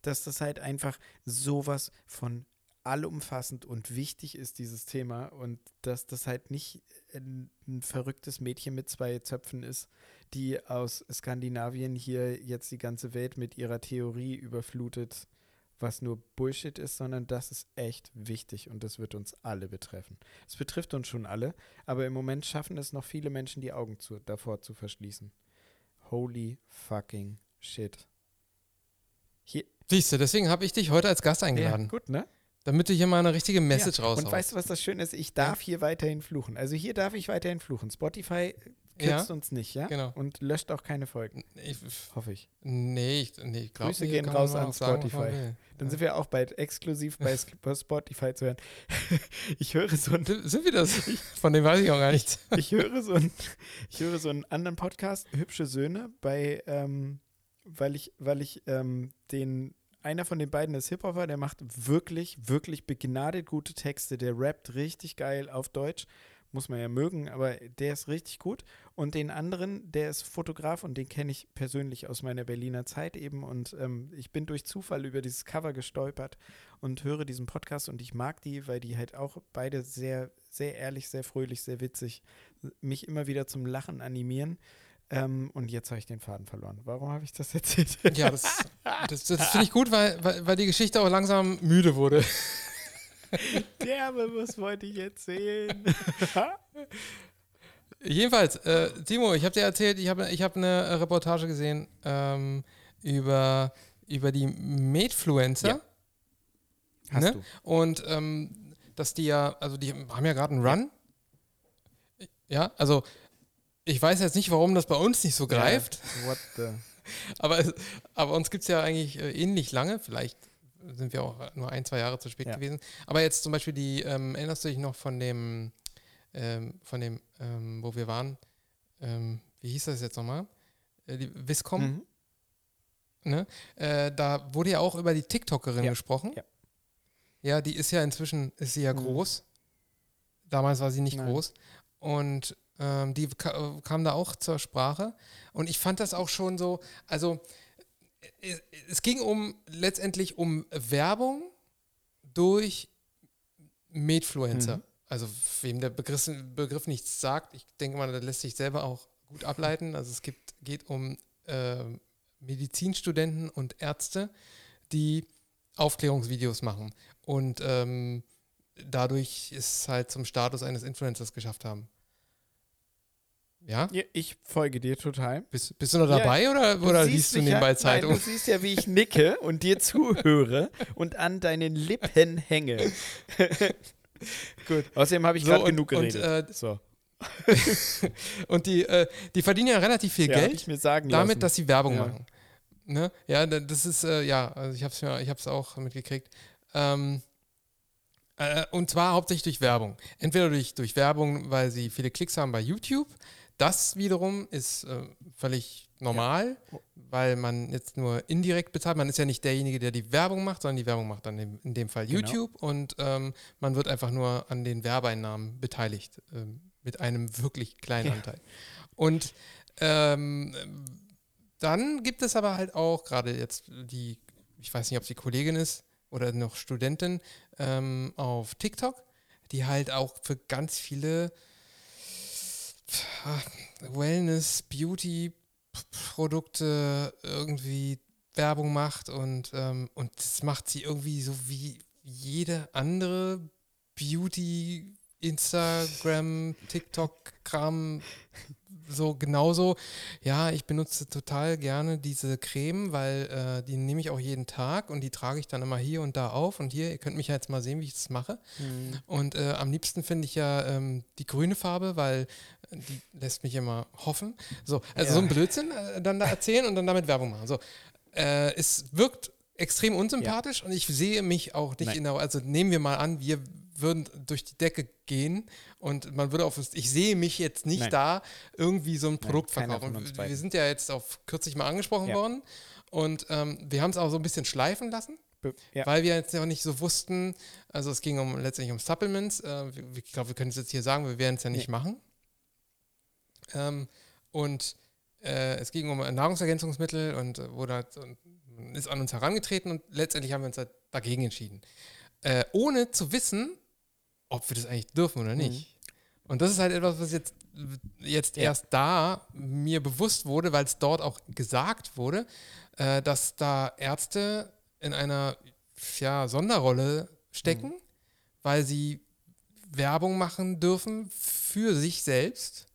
dass das halt einfach sowas von allumfassend und wichtig ist, dieses Thema, und dass das halt nicht ein, ein verrücktes Mädchen mit zwei Zöpfen ist, die aus Skandinavien hier jetzt die ganze Welt mit ihrer Theorie überflutet, was nur Bullshit ist, sondern das ist echt wichtig und das wird uns alle betreffen. Es betrifft uns schon alle, aber im Moment schaffen es noch viele Menschen, die Augen zu, davor zu verschließen. Holy fucking shit. Hier, Siehst du, deswegen habe ich dich heute als Gast ja, eingeladen. gut, ne? Damit du hier mal eine richtige Message ja. raushaust. Und weißt du, was das Schöne ist? Ich darf hier weiterhin fluchen. Also hier darf ich weiterhin fluchen. Spotify kürzt uns nicht, ja? Genau. Und löscht auch keine Folgen, Ich, hoffe ich. nee, ich, nee, ich glaube, Grüße gehen raus an Spotify. Dann sind wir auch bald exklusiv bei Spotify zu hören. Ich höre so ein, Sind wir das? Von dem weiß ich auch gar nichts. ich höre so ein, ich höre so einen anderen Podcast, Hübsche Söhne, bei, ähm, weil ich, weil ich ähm, den, einer von den beiden ist Hip-Hopper, der macht wirklich, wirklich begnadet gute Texte, der rappt richtig geil auf Deutsch. Muss man ja mögen, aber der ist richtig gut. Und den anderen, der ist Fotograf und den kenne ich persönlich aus meiner Berliner Zeit eben. Und ähm, ich bin durch Zufall über dieses Cover gestolpert und höre diesen Podcast und ich mag die, weil die halt auch beide sehr, sehr ehrlich, sehr fröhlich, sehr witzig mich immer wieder zum Lachen animieren. Ähm, und jetzt habe ich den Faden verloren. Warum habe ich das erzählt? Ja, das, das, das finde ich gut, weil, weil, weil die Geschichte auch langsam müde wurde. Derbe, was wollte ich erzählen? Jedenfalls, äh, Timo, ich habe dir erzählt, ich habe ich hab eine Reportage gesehen ähm, über, über die Medfluencer. Ja. Hast Ne? du. Und ähm, dass die ja, also die haben ja gerade einen Run. Ja, also ich weiß jetzt nicht, warum das bei uns nicht so greift, Ja, what the? aber, aber uns gibt es ja eigentlich äh, ähnlich lange. Vielleicht sind wir auch nur ein, zwei Jahre zu spät Ja. gewesen. Aber jetzt zum Beispiel die, ähm, erinnerst du dich noch von dem, ähm, von dem, ähm, wo wir waren, ähm, wie hieß das jetzt nochmal? Äh, die Viscom, Mhm. ne? Äh, da wurde ja auch über die TikTokerin Ja, gesprochen. ja. Ja, die ist ja inzwischen, ist sie ja Mhm. groß. Damals war sie nicht Nein. groß. Und ähm, die ka kam da auch zur Sprache. Und ich fand das auch schon so, also es, es ging um letztendlich um Werbung durch Medfluencer. Mhm. Also wem der Begriff, Begriff nichts sagt, ich denke mal, das lässt sich selber auch gut ableiten. Also es gibt, geht um äh, Medizinstudenten und Ärzte, die Aufklärungsvideos machen und ähm, dadurch es halt zum Status eines Influencers geschafft haben. Ja? Ja, ich folge dir total. Bist, bist du noch Ja, dabei oder, oder siehst liest du nebenbei ja, Zeitung? Nein, du siehst ja, wie ich nicke und dir zuhöre und an deinen Lippen hänge. Gut. Außerdem habe ich So, gerade und- genug und, geredet. äh, so. Und die, äh, die verdienen ja relativ viel Ja, Geld damit, lassen. dass sie Werbung Ja. machen. Ne? Ja, da- das ist, äh, ja, also ich habe es mir, ich habe es auch mitgekriegt. Ähm, äh, und zwar hauptsächlich durch Werbung. Entweder durch, durch Werbung, weil sie viele Klicks haben bei YouTube. Das wiederum ist äh, völlig normal, weil man jetzt nur indirekt bezahlt. Man ist ja nicht derjenige, der die Werbung macht, sondern die Werbung macht dann in, in dem Fall Genau. YouTube und ähm, man wird einfach nur an den Werbeeinnahmen beteiligt, ähm, mit einem wirklich kleinen Ja. Anteil. Und ähm, dann gibt es aber halt auch gerade jetzt die, ich weiß nicht, ob sie Kollegin ist oder noch Studentin ähm, auf TikTok, die halt auch für ganz viele Wellness, Beauty Produkte irgendwie Werbung macht und, ähm, und das macht sie irgendwie so wie jede andere Beauty, Instagram, TikTok-Kram so genauso. Ja, ich benutze total gerne diese Creme, weil äh, die nehme ich auch jeden Tag und die trage ich dann immer hier und da auf. Und hier, ihr könnt mich ja jetzt mal sehen, wie ich das mache. Hm. Und äh, am liebsten finde ich ja ähm, die grüne Farbe, weil die lässt mich immer hoffen. So, also Ja. so ein Blödsinn äh, dann da erzählen und dann damit Werbung machen. So, äh, es wirkt extrem unsympathisch und ich sehe mich auch nicht Nein. in der, also nehmen wir mal an, wir würden durch die Decke gehen und man würde auf, ich sehe mich jetzt nicht Nein. da irgendwie so ein Produkt keiner verkaufen. Wir- sind ja jetzt auf kürzlich mal angesprochen Ja. worden und ähm, wir haben es auch so ein bisschen schleifen lassen. Ja. Weil wir jetzt noch nicht so wussten, also es ging um, letztendlich um Supplements. Äh, wir- ich glaube, wir können es jetzt hier sagen, wir werden es ja nicht Nee. machen. Ähm, und äh, es ging um Nahrungsergänzungsmittel und äh, wurde halt, und ist an uns herangetreten und letztendlich haben wir uns halt dagegen entschieden. Äh, ohne zu wissen, ob wir das eigentlich dürfen oder nicht. Und das ist halt etwas, was jetzt, jetzt Mhm. Ja. erst da mir bewusst wurde, weil es dort auch gesagt wurde, äh, dass da Ärzte in einer ja, Sonderrolle stecken, Mhm. weil sie Werbung machen dürfen für sich selbst,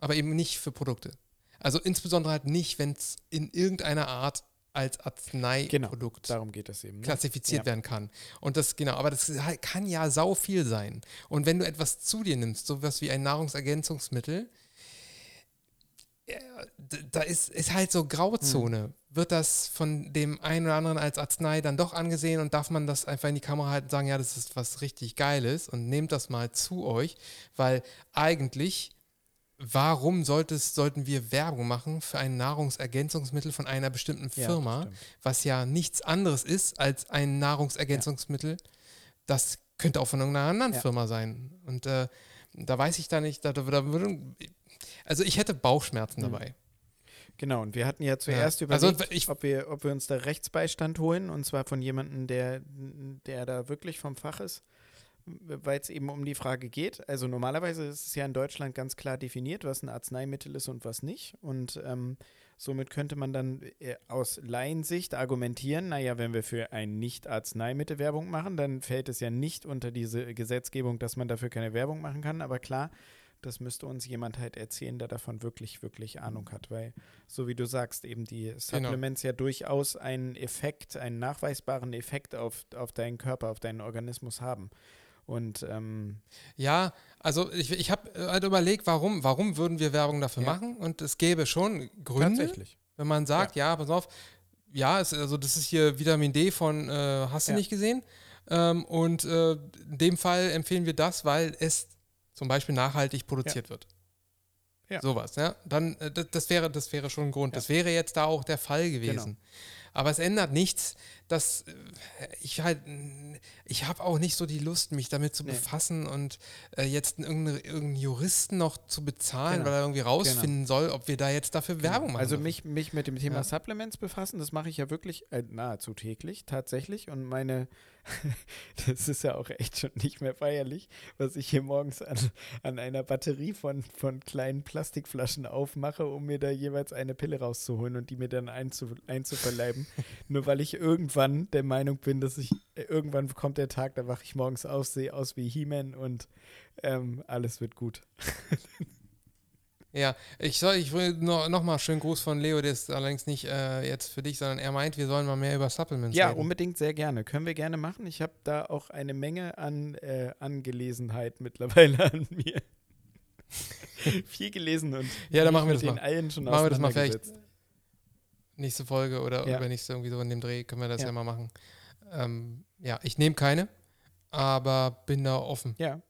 aber eben nicht für Produkte. Also insbesondere halt nicht, wenn es in irgendeiner Art als Arzneiprodukt Darum geht es eben. Ne? klassifiziert Ja. werden kann. Und das, genau, aber das kann ja sau viel sein. Und wenn du etwas zu dir nimmst, sowas wie ein Nahrungsergänzungsmittel, d- da ist, ist halt so Grauzone. Wird das von dem einen oder anderen als Arznei dann doch angesehen und darf man das einfach in die Kamera halten und sagen, ja, das ist was richtig Geiles und nehmt das mal zu euch, weil eigentlich, warum sollte es, sollten wir Werbung machen für ein Nahrungsergänzungsmittel von einer bestimmten Ja, Firma? stimmt. was ja nichts anderes ist als ein Nahrungsergänzungsmittel. Das könnte auch von irgendeiner anderen Ja. Firma sein. Und äh, da weiß ich da nicht, da, da würde, also ich hätte Bauchschmerzen Mhm. dabei. Genau, und wir hatten ja zuerst Also, überlegt, ich- ob, wir, ob wir uns da Rechtsbeistand holen, und zwar von jemandem, der, der da wirklich vom Fach ist, weil es eben um die Frage geht. Also normalerweise ist es ja in Deutschland ganz klar definiert, was ein Arzneimittel ist und was nicht. Und ähm, somit könnte man dann äh, aus Laiensicht argumentieren, naja, wenn wir für ein Nicht-Arzneimittel Werbung machen, dann fällt es ja nicht unter diese Gesetzgebung, dass man dafür keine Werbung machen kann. Aber klar, das müsste uns jemand halt erzählen, der davon wirklich, wirklich Ahnung hat, weil so wie du sagst, eben die Supplements ja durchaus einen Effekt, einen nachweisbaren Effekt auf, auf deinen Körper, auf deinen Organismus haben. Und ähm, Ja, also ich, ich habe halt überlegt, warum, warum würden wir Werbung dafür Ja. machen? Und es gäbe schon Gründe, tatsächlich. wenn man sagt, ja, pass auf, ja, es, also das ist hier Vitamin D von äh, hast du Ja. nicht gesehen. Ähm, und äh, in dem Fall empfehlen wir das, weil es zum Beispiel nachhaltig produziert wird. Ja. Sowas, ja. Dann, äh, das, das, wäre, das wäre schon ein Grund. Ja. Das wäre jetzt da auch der Fall Genau. gewesen. Aber es ändert nichts, dass äh, ich halt, ich habe auch nicht so die Lust, mich damit zu Nee. befassen und äh, jetzt irgendeinen, irgendeinen Juristen noch zu bezahlen, Genau. weil er irgendwie rausfinden soll, ob wir da jetzt dafür Werbung machen. Also dürfen. mich, mich mit dem Thema Ja. Supplements befassen, das mache ich ja wirklich äh, nahezu täglich, tatsächlich. Und meine, das ist ja auch echt schon nicht mehr feierlich, was ich hier morgens an, an einer Batterie von, von kleinen Plastikflaschen aufmache, um mir da jeweils eine Pille rauszuholen und die mir dann einzu, einzuverleiben. Nur weil ich irgendwann der Meinung bin, dass ich, äh, irgendwann kommt der Tag, da wache ich morgens auf, sehe aus wie He-Man und ähm, alles wird gut. Ja, ich soll, ich will noch, noch mal schönen Gruß von Leo, der ist allerdings nicht äh, jetzt für dich, sondern er meint, wir sollen mal mehr über Supplements Ja, reden. unbedingt sehr gerne. Können wir gerne machen. Ich habe da auch eine Menge an äh, Angelesenheit mittlerweile an mir. Viel gelesen und Ja, dann machen wir das mal. allen schon Machen wir das mal auseinandergesetzt. Nächste Folge oder Ja. übernächste irgendwie so in dem Dreh können wir das ja, Ja. mal machen. Ähm, ja, ich nehme keine, aber bin da offen. Ja,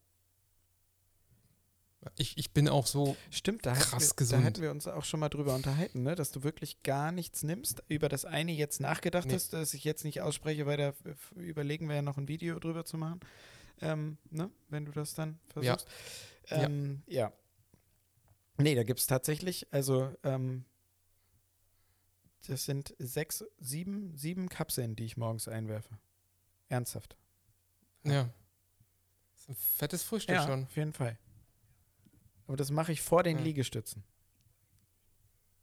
Ich, ich bin auch so, stimmt. Da, Krass wir, gesund. da hatten wir uns auch schon mal drüber unterhalten, ne? dass du wirklich gar nichts nimmst, über das eine jetzt nachgedacht Nee. hast, das ich jetzt nicht ausspreche, weil da überlegen wir ja noch ein Video drüber zu machen, ähm, ne? wenn du das dann Ja. versuchst. Ähm, ja. Nee, da gibt es tatsächlich, also ähm, das sind sechs, sieben, sieben Kapseln, die ich morgens einwerfe. Ernsthaft. ja. Das ist ein fettes Frühstück Ja, schon. auf jeden Fall. Aber das mache ich vor den Ja. Liegestützen.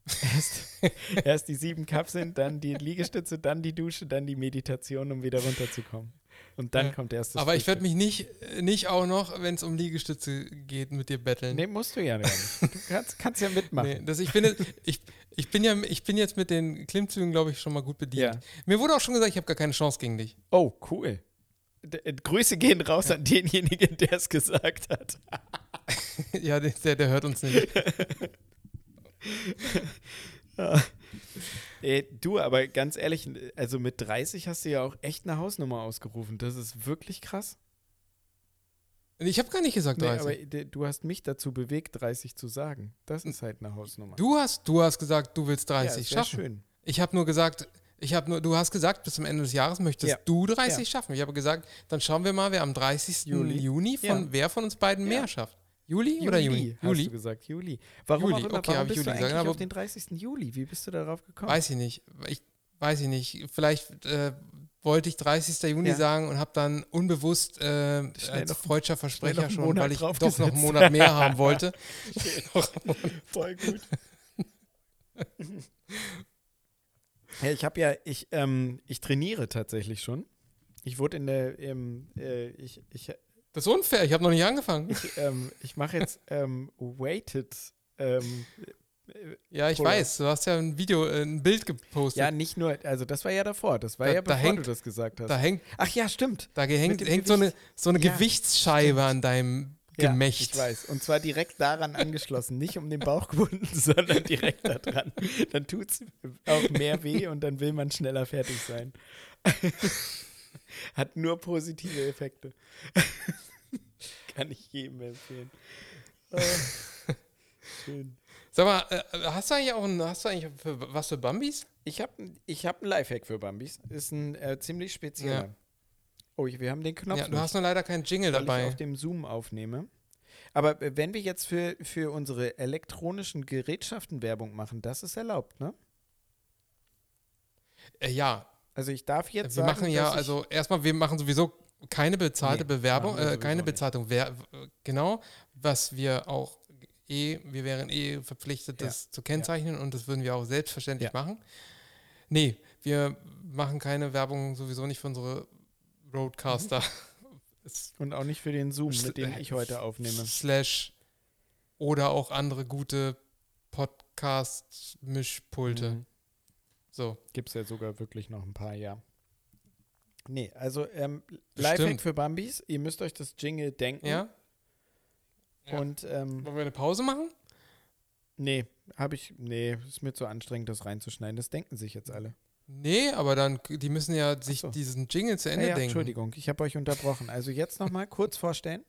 Erst, erst die sieben Kapseln, dann die Liegestütze, dann die Dusche, dann die Meditation, um wieder runterzukommen. Und dann Ja. kommt erst das Aber ich werde mich nicht, nicht auch noch, wenn es um Liegestütze geht, mit dir betteln. Nee, musst du ja gar nicht. Du kannst, kannst ja mitmachen. Nee, das, ich, bin, jetzt- ich, ich, bin ja, ich bin jetzt mit den Klimmzügen, glaube ich, schon mal gut bedient. Ja. Mir wurde auch schon gesagt, ich habe gar keine Chance gegen dich. Oh, cool. Äh, Grüße gehen raus an denjenigen, der es gesagt hat. ja, der, der, hört uns nicht. Äh, du, aber ganz ehrlich, also mit 30 hast du ja auch echt eine Hausnummer ausgerufen. Das ist wirklich krass. Ich habe gar nicht gesagt Nee, 30. aber d- du hast mich dazu bewegt, 30 zu sagen. Das ist halt eine Hausnummer. du, hast, du hast gesagt, du willst 30 ja, schaffen. schön. Ich habe nur gesagt, ich habe nur, du hast gesagt, bis zum Ende des Jahres möchtest Ja. du 30 schaffen. Ich habe gesagt, dann schauen wir mal, wer am 30. Juli. Juni, von Ja. wer von uns beiden Ja. mehr schafft. Juli, oder Juni? Hast du gesagt, Juli. Warum Juli, immer, okay, warum bist du Juli eigentlich gesagt, aber- auf den 30. Juli? Wie bist du darauf gekommen? Weiß ich nicht. Ich weiß ich nicht. Vielleicht äh, wollte ich 30. Juni Ja. sagen und habe dann unbewusst äh, als noch- freudscher Versprecher schon, weil ich doch noch einen Monat mehr haben wollte. Voll gut. ja, ich habe ja, ich, ähm, ich trainiere tatsächlich schon. Ich wurde in der, ähm, äh, ich, ich, Das ist unfair, ich habe noch nicht angefangen. ich, ähm, ich mache jetzt ähm, weighted. Ähm, Ja, ich Oder- weiß, du hast ja ein Video, äh, ein Bild gepostet. ja, nicht nur, also das war ja davor, das war Da- ja da bevor hängt- du das gesagt hast. da hängt, Ach ja, stimmt. da hängt, hängt so eine, so eine Ja, Gewichtsscheibe stimmt. an deinem Ja, Gemächt. ich weiß. Und zwar direkt daran angeschlossen, nicht um den Bauch gebunden, sondern direkt da dran. Dann tut es auch mehr weh und dann will man schneller fertig sein. Hat nur positive Effekte. Kann ich jedem empfehlen. Ah, schön. Sag mal, äh, hast du eigentlich auch ein, hast du eigentlich für, was für Bambis? Ich habe ich hab einen Lifehack für Bambis. Ist ein äh, ziemlich spezieller. Ja. Oh, ich- wir haben den Knopf Ja, du nicht. hast nur leider keinen Jingle weil ich dabei. auf dem Zoom aufnehme. Aber wenn wir jetzt für, für unsere elektronischen Gerätschaften Werbung machen, das ist erlaubt, ne? Äh, ja, Also ich darf jetzt wir sagen, machen ja, ich, also erstmal, wir machen sowieso keine bezahlte Nee, Bewerbung, äh, keine. Bezahlung. Wer, genau, was wir auch eh, wir wären eh verpflichtet, Ja. das zu kennzeichnen und das würden wir auch selbstverständlich Ja. machen. Nee, wir machen keine Werbung sowieso nicht für unsere Roadcaster. Es- und auch nicht für den Zoom, mit dem ich heute aufnehme. Slash oder auch andere gute Podcast-Mischpulte. Mhm. So. Gibt es ja sogar wirklich noch ein paar, ja. Nee, also ähm, Lifehack für Bambis, ihr müsst euch das Jingle denken. Ja? Ja. Und ähm, Wollen wir eine Pause machen? nee, habe ich, nee, ist mir zu anstrengend, das reinzuschneiden. Das denken sich jetzt alle. Nee, aber dann, die müssen ja sich so. diesen Jingle zu Ja, Ende ja, denken. Entschuldigung, ich habe euch unterbrochen. Also jetzt nochmal kurz vorstellen.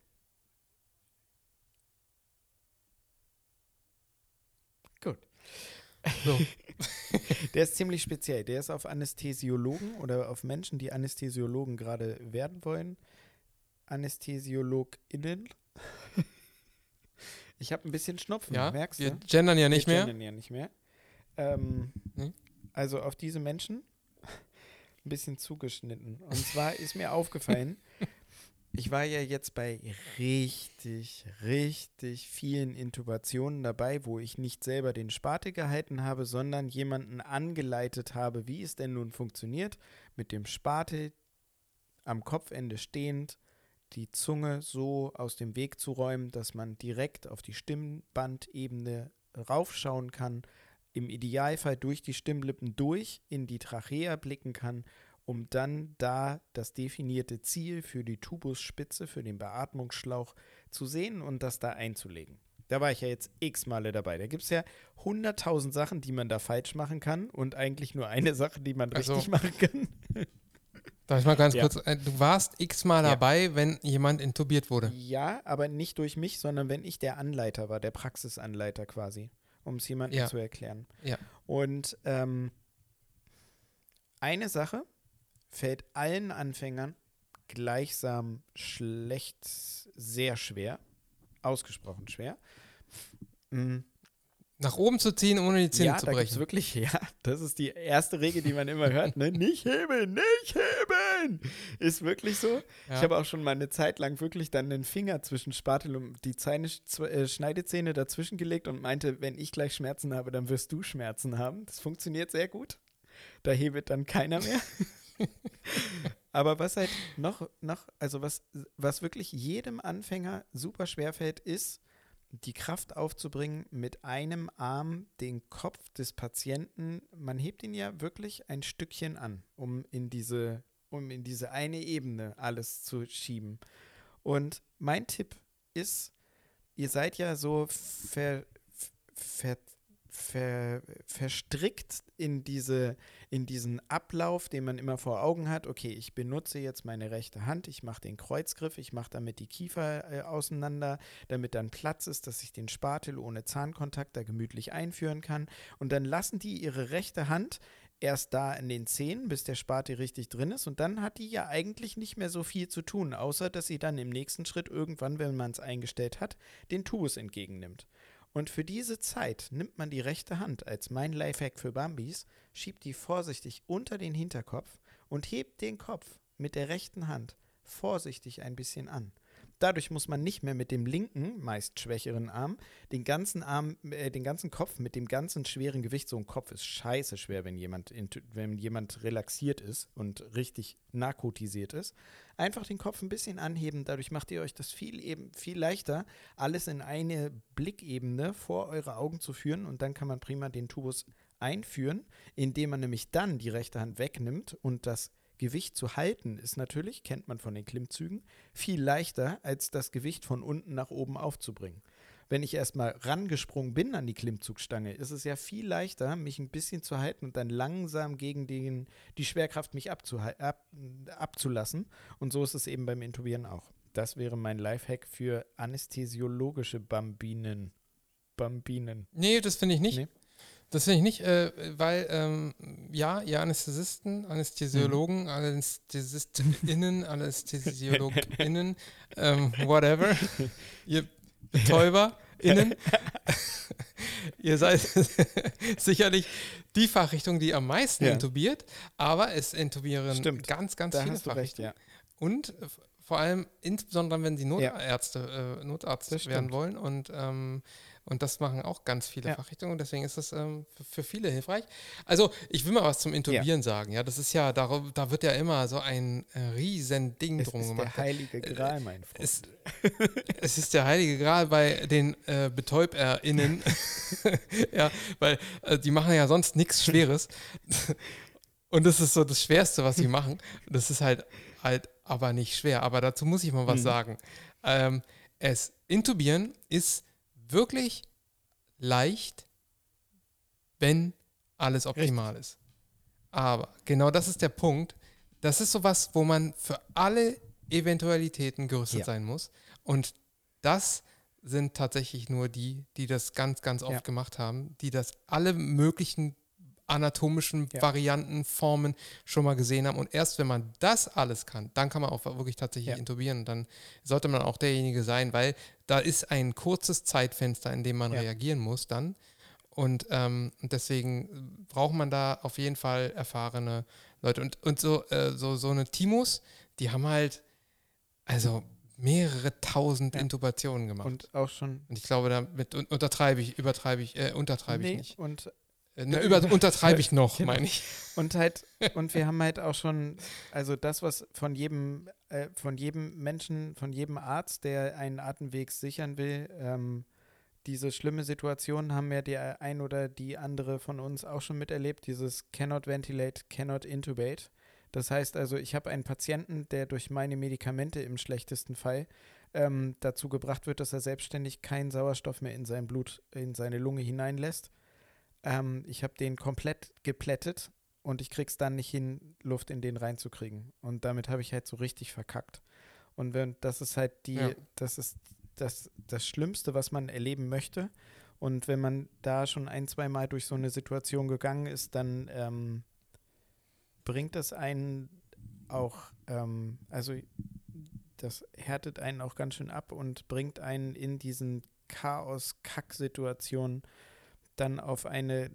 So. Der ist ziemlich speziell. Der ist auf Anästhesiologen oder auf Menschen, die Anästhesiologen gerade werden wollen. AnästhesiologInnen. Ich habe ein bisschen Schnupfen, Ja, merkst wir du? gendern ja nicht Wir mehr. gendern ja nicht mehr. Ähm, Nee. Also auf diese Menschen ein bisschen zugeschnitten. Und zwar ist mir aufgefallen, ich war ja jetzt bei richtig, richtig vielen Intubationen dabei, wo ich nicht selber den Spate gehalten habe, sondern jemanden angeleitet habe, wie es denn nun funktioniert, mit dem Spate am Kopfende stehend die Zunge so aus dem Weg zu räumen, dass man direkt auf die Stimmbandebene raufschauen kann, im Idealfall durch die Stimmlippen durch in die Trachea blicken kann, um dann da das definierte Ziel für die Tubusspitze, für den Beatmungsschlauch zu sehen und das da einzulegen. Da war ich ja jetzt x Male dabei. Da gibt es ja hunderttausend Sachen, die man da falsch machen kann und eigentlich nur eine Sache, die man Also- richtig machen kann. Darf ich mal ganz Ja. kurz, äh, du warst x-mal Ja. dabei, wenn jemand intubiert wurde. Ja, aber nicht durch mich, sondern wenn ich der Anleiter war, der Praxisanleiter quasi, um es jemandem Ja. zu erklären. Ja. Und ähm, eine Sache fällt allen Anfängern gleichsam schlecht, sehr schwer, ausgesprochen schwer. Mm, Nach oben zu ziehen, ohne die Zähne ja, zu brechen. wirklich, ja, das ist die erste Regel, die man immer hört, ne? Nicht heben, nicht heben! Ist wirklich so. Ja. Ich habe auch schon mal eine Zeit lang wirklich dann den Finger zwischen Spatel und die zw- äh, Schneidezähne dazwischen gelegt und meinte, wenn ich gleich Schmerzen habe, dann wirst du Schmerzen haben. Das funktioniert sehr gut. Da hebet dann keiner mehr. Aber was halt noch, noch, also was, was wirklich jedem Anfänger super schwer fällt, ist, die Kraft aufzubringen, mit einem Arm den Kopf des Patienten, man hebt ihn ja wirklich ein Stückchen an, um in diese, um in diese eine Ebene alles zu schieben. Und mein Tipp ist, ihr seid ja so ver, ver, ver, verstrickt in, diese, in diesen Ablauf, den man immer vor Augen hat. Okay, ich benutze jetzt meine rechte Hand, ich mache den Kreuzgriff, ich mache damit die Kiefer äh, auseinander, damit dann Platz ist, dass ich den Spatel ohne Zahnkontakt da gemütlich einführen kann. Und dann lassen die ihre rechte Hand erst da in den Zähnen, bis der Spatel richtig drin ist. Und dann hat die ja eigentlich nicht mehr so viel zu tun, außer dass sie dann im nächsten Schritt irgendwann, wenn man es eingestellt hat, den Tubus entgegennimmt. Und für diese Zeit nimmt man die rechte Hand als mein Lifehack für Bambis, schiebt die vorsichtig unter den Hinterkopf und hebt den Kopf mit der rechten Hand vorsichtig ein bisschen an. Dadurch muss man nicht mehr mit dem linken, meist schwächeren Arm, den ganzen Arm, äh, den ganzen Kopf mit dem ganzen schweren Gewicht, so ein Kopf ist scheiße schwer, wenn jemand, wenn jemand relaxiert ist und richtig narkotisiert ist, einfach den Kopf ein bisschen anheben. Dadurch macht ihr euch das viel eben viel leichter, alles in eine Blickebene vor eure Augen zu führen und dann kann man prima den Tubus einführen, indem man nämlich dann die rechte Hand wegnimmt und das Gewicht zu halten ist natürlich, kennt man von den Klimmzügen, viel leichter, als das Gewicht von unten nach oben aufzubringen. Wenn ich erstmal rangesprungen bin an die Klimmzugstange, ist es ja viel leichter, mich ein bisschen zu halten und dann langsam gegen den, die Schwerkraft mich ab, abzulassen. Und so ist es eben beim Intubieren auch. Das wäre mein Lifehack für anästhesiologische Bambinen. Bambinen. Nee, das finde ich nicht. Nee. Das finde ich nicht, äh, weil, ähm, ja, ihr Anästhesisten, Anästhesiologen, Mhm. AnästhesistInnen, AnästhesiologInnen, ähm, whatever, ihr BetäuberInnen, ihr seid sicherlich die Fachrichtung, die am meisten Ja. intubiert, aber es intubieren Stimmt. ganz, ganz Da viele hast recht, Fachrichtungen. ja. Und vor allem, insbesondere wenn sie Ja. Notärzte, äh, Notarzt werden wollen und, ähm, und das machen auch ganz viele Ja. Fachrichtungen deswegen ist das ähm, für, für viele hilfreich. Also ich will mal was zum Intubieren sagen. Ja, das ist ja, da, da wird ja immer so ein äh, riesen Ding Es drum ist der heilige Gral, mein Freund. Es, es ist der heilige Gral bei den äh, BetäuberInnen. ja, weil äh, die machen ja sonst nichts Schweres. Und das ist so das Schwerste, was sie machen. Das ist halt, halt aber nicht schwer. Aber dazu muss ich mal was Mhm. sagen. Ähm, es intubieren ist wirklich leicht, wenn alles optimal ist. Aber genau das ist der Punkt. Das ist sowas, wo man für alle Eventualitäten gerüstet Ja. sein muss. Und das sind tatsächlich nur die, die das ganz, ganz oft Ja. gemacht haben, die das alle möglichen anatomischen Ja. Varianten, Formen schon mal gesehen haben. Und erst wenn man das alles kann, dann kann man auch wirklich tatsächlich Ja. intubieren. Und dann sollte man auch derjenige sein, weil da ist ein kurzes Zeitfenster, in dem man Ja. reagieren muss dann. Und ähm, und deswegen braucht man da auf jeden Fall erfahrene Leute. Und, und so, äh, so, so eine Timos, die haben halt also mehrere tausend Ja. Intubationen gemacht. Und, Und auch schon. ich glaube, damit un- untertreibe ich, übertreibe ich, äh, untertreibe Nee, ich nicht. Und, ne, über, untertreibe ich noch, Genau. meine ich. und halt, und wir haben halt auch schon, also das, was von jedem, äh, von jedem Menschen, von jedem Arzt, der einen Atemweg sichern will, ähm, diese schlimme Situation haben ja der ein oder die andere von uns auch schon miterlebt, dieses cannot ventilate, cannot intubate. Das heißt also, ich habe einen Patienten, der durch meine Medikamente im schlechtesten Fall ähm, dazu gebracht wird, dass er selbstständig keinen Sauerstoff mehr in sein Blut, in seine Lunge hineinlässt. Ähm, ich habe den komplett geplättet und ich krieg's dann nicht hin, Luft in den reinzukriegen. Und damit habe ich halt so richtig verkackt. Und wenn, das ist halt die, Ja. das ist das, das Schlimmste, was man erleben möchte. Und wenn man da schon ein, zwei Mal durch so eine Situation gegangen ist, dann ähm, bringt das einen auch, ähm, also das härtet einen auch ganz schön ab und bringt einen in diesen Chaos-Kack-Situationen dann auf eine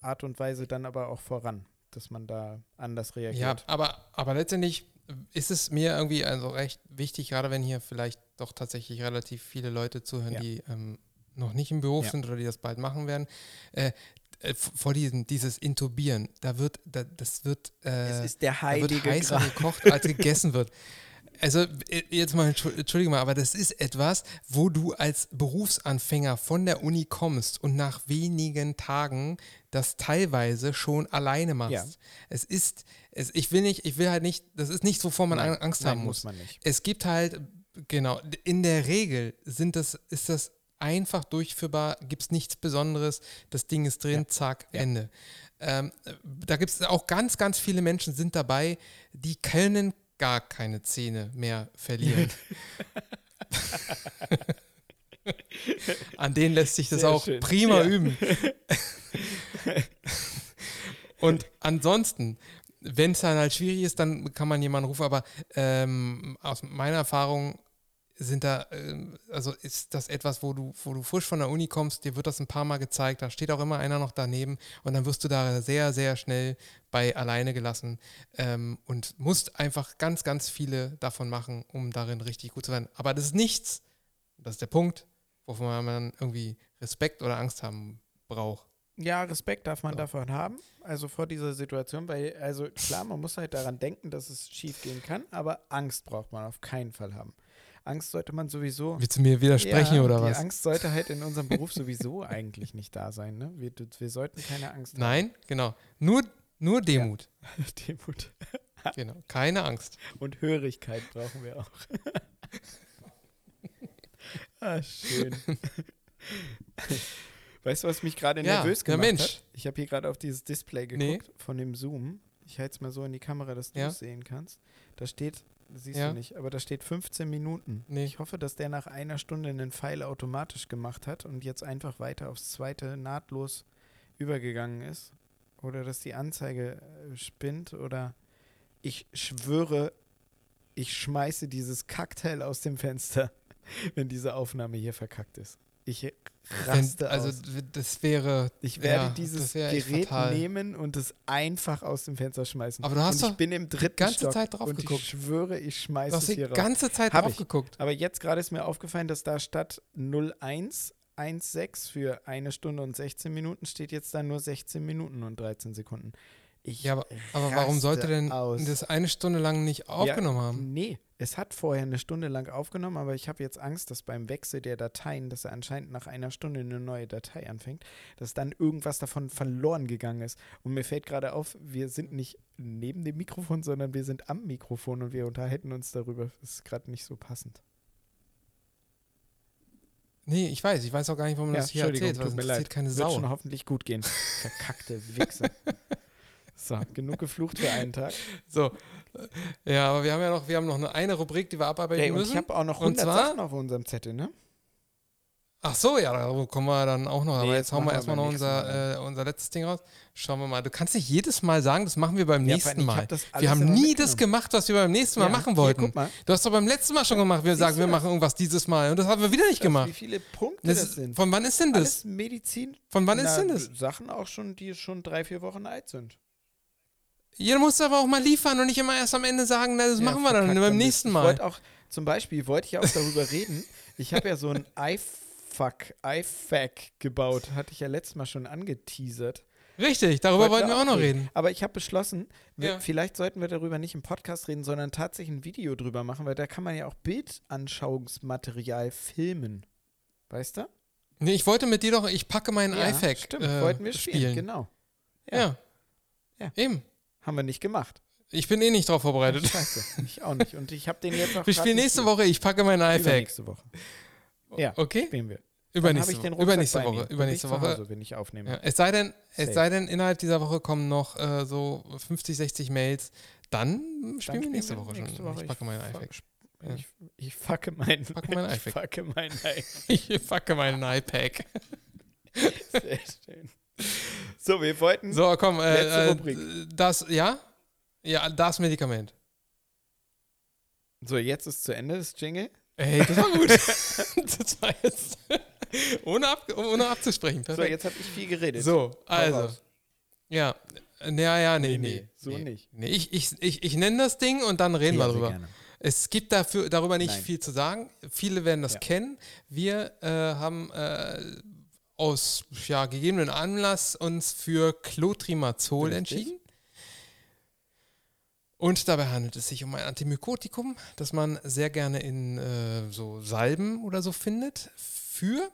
Art und Weise dann aber auch voran, dass man da anders Ja, reagiert. aber, aber letztendlich ist es mir irgendwie also recht wichtig, gerade wenn hier vielleicht doch tatsächlich relativ viele Leute zuhören, Ja. die ähm, noch nicht im Beruf Ja. sind oder die das bald machen werden. Äh, äh, vor diesem, dieses Intubieren, da wird, da, das wird, äh, es ist der da wird heilige heißer Gral. gekocht, als gegessen wird. Also äh, jetzt mal, entschu- entschuldige mal, aber das ist etwas, wo du als Berufsanfänger von der Uni kommst und nach wenigen Tagen das teilweise schon alleine machst. Ja. Es ist, es, ich will nicht, ich will halt nicht, das ist nichts, wovor man Nein, Angst nein, haben muss. man nicht. Es gibt halt, genau, in der Regel sind das, ist das einfach durchführbar, gibt es nichts Besonderes, das Ding ist drin, Ja. zack, Ja. Ende. Ähm, da gibt es auch ganz, ganz viele Menschen sind dabei, die können gar keine Zähne mehr verlieren. An denen lässt sich das Sehr auch schön. prima Ja. üben. Und ansonsten, wenn es dann halt schwierig ist, dann kann man jemanden rufen, aber ähm, aus meiner Erfahrung sind da, ähm, also ist das etwas, wo du, wo du frisch von der Uni kommst, dir wird das ein paar Mal gezeigt, da steht auch immer einer noch daneben und dann wirst du da sehr, sehr schnell bei alleine gelassen ähm, und musst einfach ganz, ganz viele davon machen, um darin richtig gut zu werden. Aber das ist nichts, das ist der Punkt, wovon man irgendwie Respekt oder Angst haben braucht. Ja, Respekt darf man So. davon haben, also vor dieser Situation, weil, also klar, man muss halt daran denken, dass es schief gehen kann, aber Angst braucht man auf keinen Fall haben. Angst sollte man sowieso. Willst du mir widersprechen ja, oder die was? Angst sollte halt in unserem Beruf sowieso eigentlich nicht da sein. Ne? Wir, wir sollten keine Angst Nein, genau. Nur, nur Demut. haben. Demut. Genau. Keine Angst. Und Hörigkeit brauchen wir auch. ah, schön. Weißt du, was mich gerade Ja, nervös ja, gemacht Mensch. hat? Ich habe hier gerade auf dieses Display Nee. geguckt von dem Zoom. Ich halte es mal so in die Kamera, dass du Ja. es sehen kannst. Da steht, siehst Ja. du nicht, aber da steht 15 Minuten. Nee. Ich hoffe, dass der nach einer Stunde einen Pfeil automatisch gemacht hat und jetzt einfach weiter aufs zweite nahtlos übergegangen ist. Oder dass die Anzeige äh, spinnt oder ich schwöre, ich schmeiße dieses Kackteil aus dem Fenster, wenn diese Aufnahme hier verkackt ist. Ich Wenn, raste also aus. das wäre. Ich werde ja, dieses wär Gerät fatal. nehmen und es einfach aus dem Fenster schmeißen. Aber du hast und ich bin im dritten ganze Stock Zeit drauf und geguckt. ich schwöre, ich Du schmeiße hast es die hier raus. ganze Zeit Hab drauf ich. geguckt. Aber jetzt gerade ist mir aufgefallen, dass da statt 0116 für eine Stunde und 16 Minuten steht jetzt da nur 16 Minuten und 13 Sekunden. Ich Ja, aber, aber warum sollte denn aus. das eine Stunde lang nicht aufgenommen haben? Nee, es hat vorher eine Stunde lang aufgenommen, aber ich habe jetzt Angst, dass beim Wechsel der Dateien, dass er anscheinend nach einer Stunde eine neue Datei anfängt, dass dann irgendwas davon verloren gegangen ist. Und mir fällt gerade auf, wir sind nicht neben dem Mikrofon, sondern wir sind am Mikrofon und wir unterhalten uns darüber. Das ist gerade nicht so passend. Nee, ich weiß. Ich weiß auch gar nicht, warum du das hier mir Das interessiert leid. keine Wird Sau. schon hoffentlich gut gehen. Verkackte Wichse. so, genug geflucht für einen Tag. So. Ja, aber wir haben ja noch, wir haben noch eine, eine Rubrik, die wir abarbeiten Ey, und müssen. ich habe auch noch Und 100 zwar- Sachen auf unserem Zettel, ne? Ach so, ja, da kommen wir dann auch noch. Nee, Aber jetzt hauen wir erstmal noch unser, äh, unser letztes Ding raus. Schauen wir mal. Du kannst nicht jedes Mal sagen, das machen wir beim Ja, nächsten Mal. hab wir haben nie das gemacht, was wir beim nächsten Mal Ja, machen hier, wollten. guck mal. Du hast doch beim letzten Mal schon gemacht. Wir Siehst sagen, wir machen irgendwas dieses Mal. Und das haben wir wieder nicht gemacht. Wie viele Punkte Das das, sind? von wann ist denn das? Alles Medizin. Von wann Na, ist denn das? Sachen auch schon, die schon drei, vier Wochen alt sind. Ihr musst aber auch mal liefern und nicht immer erst am Ende sagen, na, das Ja, machen wir dann beim nächsten Ich Mal. wollte auch, zum Beispiel wollte ich auch darüber reden. Ich habe ja so ein iFuck, iFac gebaut. Hatte ich ja letztes Mal schon angeteasert. Richtig, darüber wollten wir auch noch reden. reden. Aber ich habe beschlossen, wir, Ja. vielleicht sollten wir darüber nicht im Podcast reden, sondern tatsächlich ein Video drüber machen, weil da kann man ja auch Bildanschauungsmaterial filmen. Weißt du? Nee, ich wollte mit dir doch, ich packe meinen iFac stimmt. äh, Wollten wir spielen, spielen. genau. Ja. Ja. Eben. Haben wir nicht gemacht. Ich bin eh nicht drauf vorbereitet. Scheiße, ich auch nicht. Und ich habe den jetzt auch Wir spielen nächste. Woche, ich packe meinen iFac. Nächste Woche. Ja, Okay? spielen wir. Übernächste, ich den Woche. Rucksack übernächste Woche. mir. Übernächste Woche. Hause, wenn ich aufnehme. Ja, es sei denn, es Safe. sei denn, innerhalb dieser Woche kommen noch äh, so 50, 60 Mails. Dann spielen Dann wir nächste Woche nächste schon. Woche. Ich packe meinen. Ja. Ich, ich fucke meinen ich fucke meinen iFac. Ich packe meinen iPac. Sehr schön. So, wir wollten. So, komm. Äh, Letzte äh, Rubrik. Das, ja? Ja, das Medikament. So, jetzt ist zu Ende das Jingle. Ey, das war gut. das war jetzt ohne, ab, ohne abzusprechen. So, Perfekt. jetzt habe ich viel geredet. So, also. Ja. Ja, ja, nee, Nee, nee. nee, so nee. nicht. Nee, ich, ich, ich, ich nenne das Ding und dann reden wir drüber. gerne. Es gibt dafür, darüber nicht Nein. viel zu sagen. Viele werden das Ja. kennen. Wir äh, haben äh, aus ja, gegebenen Anlass uns für Clotrimazol entschieden. Und dabei handelt es sich um ein Antimykotikum, das man sehr gerne in äh, so Salben oder so findet für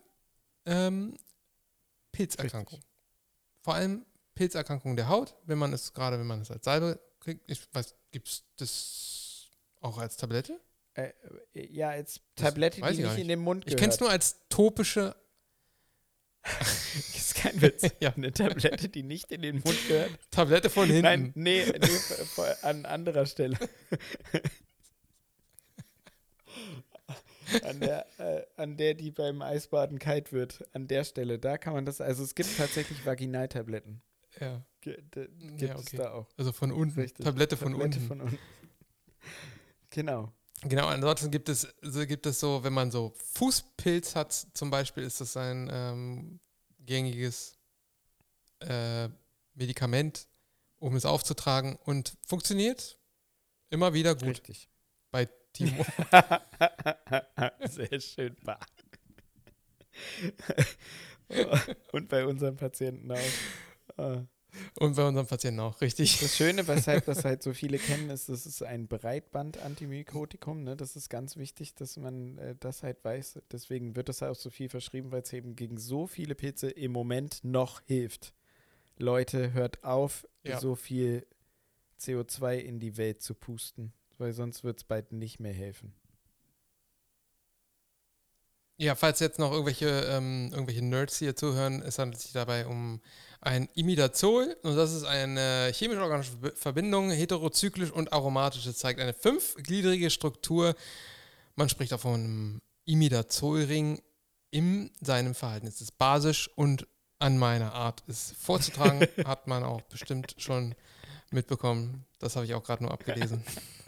ähm, Pilzerkrankungen. Vor allem Pilzerkrankungen der Haut, wenn man es, gerade wenn man es als Salbe kriegt. Ich weiß, gibt es das auch als Tablette? Äh, äh, ja, als Tablette, die ich nicht nicht. in den Mund Ich gehört. kenne es nur als topische. Das ist kein Witz. Ja. Eine Tablette, die nicht in den Mund gehört. Tablette von hinten. Nein, nee, nee an anderer Stelle. an, der, äh, an der, die beim Eisbaden kalt wird. An der Stelle, da kann man das. Also es gibt tatsächlich Vaginaltabletten. Ja, d- Gibt Ja, es okay. da auch. also von unten. Richtig. Tablette von Tablette unten. von unten. Genau. Genau, ansonsten gibt es, so gibt es so, wenn man so Fußpilz hat, zum Beispiel, ist das ein ähm, gängiges äh, Medikament, um es aufzutragen und funktioniert immer wieder gut Richtig. bei Timo. Sehr schön. Bah. Und bei unseren Patienten auch. Und bei unseren Patienten auch, richtig. Das Schöne, weshalb das halt so viele kennen, ist, das ist ein Breitband-Antimykotikum. Ne? Das ist ganz wichtig, dass man äh, das halt weiß. Deswegen wird das auch so viel verschrieben, weil es eben gegen so viele Pilze im Moment noch hilft. Leute, hört auf, Ja. so viel CO2 in die Welt zu pusten, weil sonst wird es bald nicht mehr helfen. Ja, falls jetzt noch irgendwelche, ähm, irgendwelche Nerds hier zuhören, es handelt sich dabei um ein Imidazol und das ist eine chemisch-organische Verbi- Verbindung, heterozyklisch und aromatisch. Es zeigt eine fünfgliedrige Struktur. Man spricht auch von einem Imidazolring in seinem Verhalten. Es ist basisch und an meiner Art es vorzutragen, hat man auch bestimmt schon mitbekommen. Das habe ich auch gerade nur abgelesen.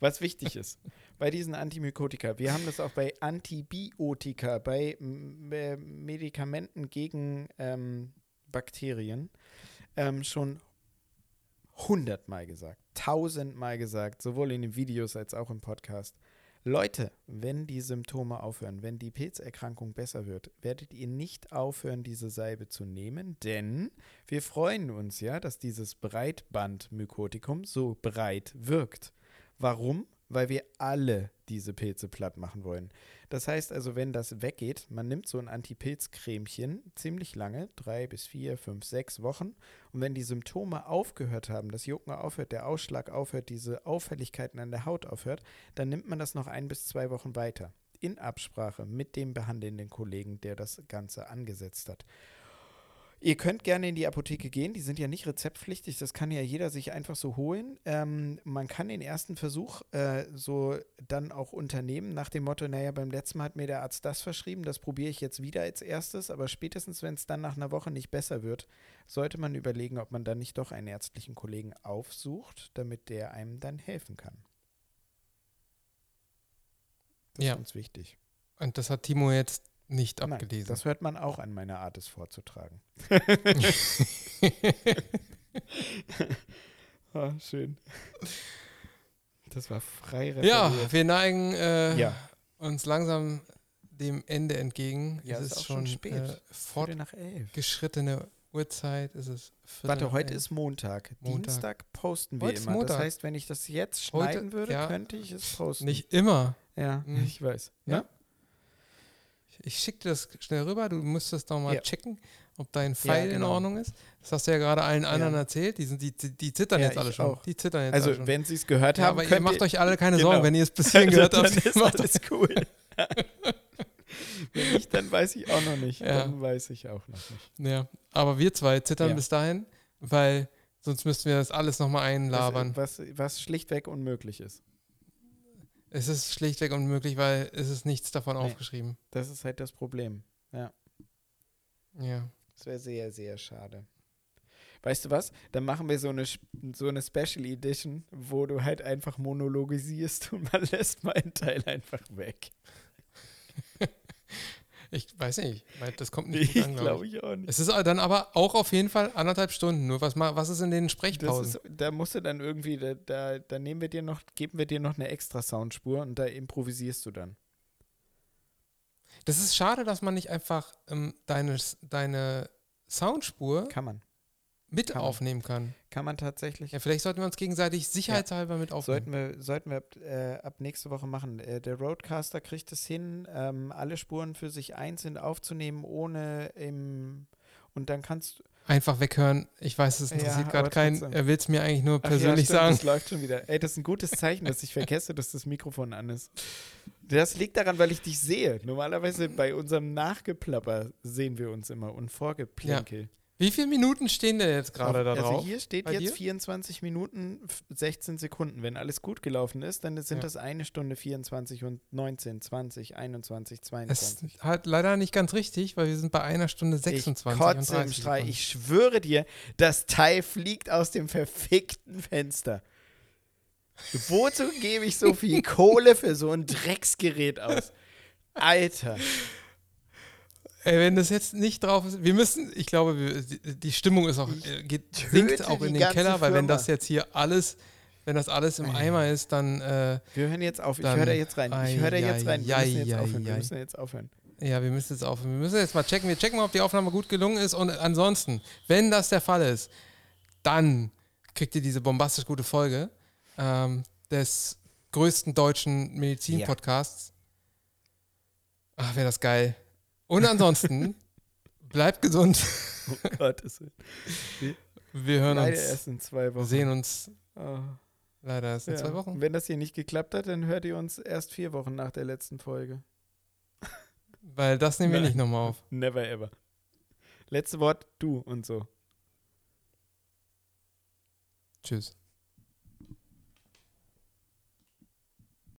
Was wichtig ist, bei diesen Antimykotika, wir haben das auch bei Antibiotika, bei äh, Medikamenten gegen ähm, Bakterien ähm, schon hundertmal gesagt, tausendmal gesagt, sowohl in den Videos als auch im Podcast. Leute, wenn die Symptome aufhören, wenn die Pilzerkrankung besser wird, werdet ihr nicht aufhören, diese Salbe zu nehmen, denn wir freuen uns ja, dass dieses Breitbandmykotikum so breit wirkt. Warum? Weil wir alle diese Pilze platt machen wollen. Das heißt also, wenn das weggeht, man nimmt so ein Antipilzcremchen ziemlich lange, drei bis vier, fünf, sechs Wochen. Und wenn die Symptome aufgehört haben, das Jucken aufhört, der Ausschlag aufhört, diese Auffälligkeiten an der Haut aufhört, dann nimmt man das noch ein bis zwei Wochen weiter. In Absprache mit dem behandelnden Kollegen, der das Ganze angesetzt hat. Ihr könnt gerne in die Apotheke gehen, die sind ja nicht rezeptpflichtig, das kann ja jeder sich einfach so holen. Ähm, man kann den ersten Versuch äh, so dann auch unternehmen, nach dem Motto, naja, beim letzten Mal hat mir der Arzt das verschrieben, das probiere ich jetzt wieder als erstes, aber spätestens, wenn es dann nach einer Woche nicht besser wird, sollte man überlegen, ob man dann nicht doch einen ärztlichen Kollegen aufsucht, damit der einem dann helfen kann. Das Ja. ist uns wichtig. Und das hat Timo jetzt nicht Nein, abgelesen. das hört man auch an meiner Art, es vorzutragen. Ah, schön. Das war frei ja, referiert. wir neigen äh, Ja. uns langsam dem Ende entgegen. Ja, es ist ist schon schon spät. Äh, Viertel nach elf. fortgeschrittene Uhrzeit. Es ist Warte, heute elf. ist Montag. Montag. Dienstag posten wir Heute immer. Montag. Das heißt, wenn ich das jetzt Heute- schneiden würde, ja. könnte ich es posten. nicht immer. Ja, Hm. ich weiß. Ja? Ja? Ich schicke dir das schnell rüber. Du musst das doch mal Ja. checken, ob dein Pfeil in genau. Ordnung ist. Das hast du ja gerade allen anderen Ja. erzählt. Die, sind, die, die, die zittern Ja, jetzt alle schon. auch. Die zittern jetzt alle Also, schon. wenn Sie es gehört ja, haben, aber ihr macht euch alle keine Genau. Sorgen, wenn ihr es bis hierhin gehört habt. ist macht alles cool. wenn nicht, dann weiß ich auch noch nicht. Ja. Dann weiß ich auch noch nicht. Ja, aber wir zwei zittern Ja. bis dahin, weil sonst müssten wir das alles nochmal einlabern. Was, was schlichtweg unmöglich ist. Es ist schlichtweg unmöglich, weil es ist nichts davon Nee. aufgeschrieben. Das ist halt das Problem. Ja. Das wäre sehr, sehr schade. Weißt du was? Dann machen wir so eine, so eine Special Edition, wo du halt einfach monologisierst und man lässt mal einen Teil einfach weg. Ich weiß nicht, das kommt nicht gut an, glaube ich. ich auch nicht. Es ist dann aber auch auf jeden Fall anderthalb Stunden. Nur was, was ist in den Sprechpausen? ist, da musst du dann irgendwie, da, da, da nehmen wir dir noch, geben wir dir noch eine extra Soundspur und da improvisierst du dann. Das ist schade, dass man nicht einfach ähm, deine, deine Soundspur Kann man. Mit kann man. aufnehmen kann. Kann man tatsächlich. Ja, vielleicht sollten wir uns gegenseitig sicherheitshalber mit aufnehmen. Sollten wir, sollten wir ab, äh, ab nächste Woche machen. Äh, der Roadcaster kriegt es hin, ähm, alle Spuren für sich einzeln aufzunehmen, ohne im. Und dann kannst du. Einfach weghören. Ich weiß, es Ja, interessiert aber gerade keinen. Er will es mir eigentlich nur Ach persönlich ja, stimmt, sagen. Das läuft schon wieder. Ey, das ist ein gutes Zeichen, dass ich vergesse, dass das Mikrofon an ist. Das liegt daran, weil ich dich sehe. Normalerweise bei unserem Nachgeplapper sehen wir uns immer und Vorgeplänkel. Wie viele Minuten stehen denn jetzt gerade da also drauf? hier steht Bei jetzt dir? 24 Minuten, f- 16 Sekunden. Wenn alles gut gelaufen ist, dann sind Ja. das eine Stunde 24 und 19, 20, 21, Es 22. ist halt leider nicht ganz richtig, weil wir sind bei einer Stunde 26 ich und kotze 30 im Streich. Ich schwöre dir, das Teil fliegt aus dem verfickten Fenster. Wozu gebe ich so viel Kohle für so ein Drecksgerät aus? Alter. Ey, wenn das jetzt nicht drauf ist, wir müssen, ich glaube, wir, die, die Stimmung ist auch, Ich äh, geht, sinkt auch in den Keller, weil wenn Firma. das jetzt hier alles, wenn das alles im Ei. Eimer ist, dann, äh, Wir hören jetzt auf. Ich höre da jetzt rein. Ich höre da jetzt rein. Wir müssen jetzt aufhören. Wir müssen jetzt aufhören. ja, wir müssen jetzt aufhören. Wir müssen jetzt mal checken. Wir checken mal, ob die Aufnahme gut gelungen ist. Und ansonsten, wenn das der Fall ist, dann kriegt ihr diese bombastisch gute Folge ähm, des größten deutschen Medizin-Podcasts. Ach, wäre das geil. Und ansonsten, bleibt gesund. Oh Gottes Willen. Wir hören Leider uns, erst in zwei Wochen. sehen uns Oh, leider erst in ja. zwei Wochen. Wenn das hier nicht geklappt hat, dann hört ihr uns erst vier Wochen nach der letzten Folge. Weil das nehmen wir Nein. nicht nochmal auf. Never ever. Letzte Wort, du und so. Tschüss.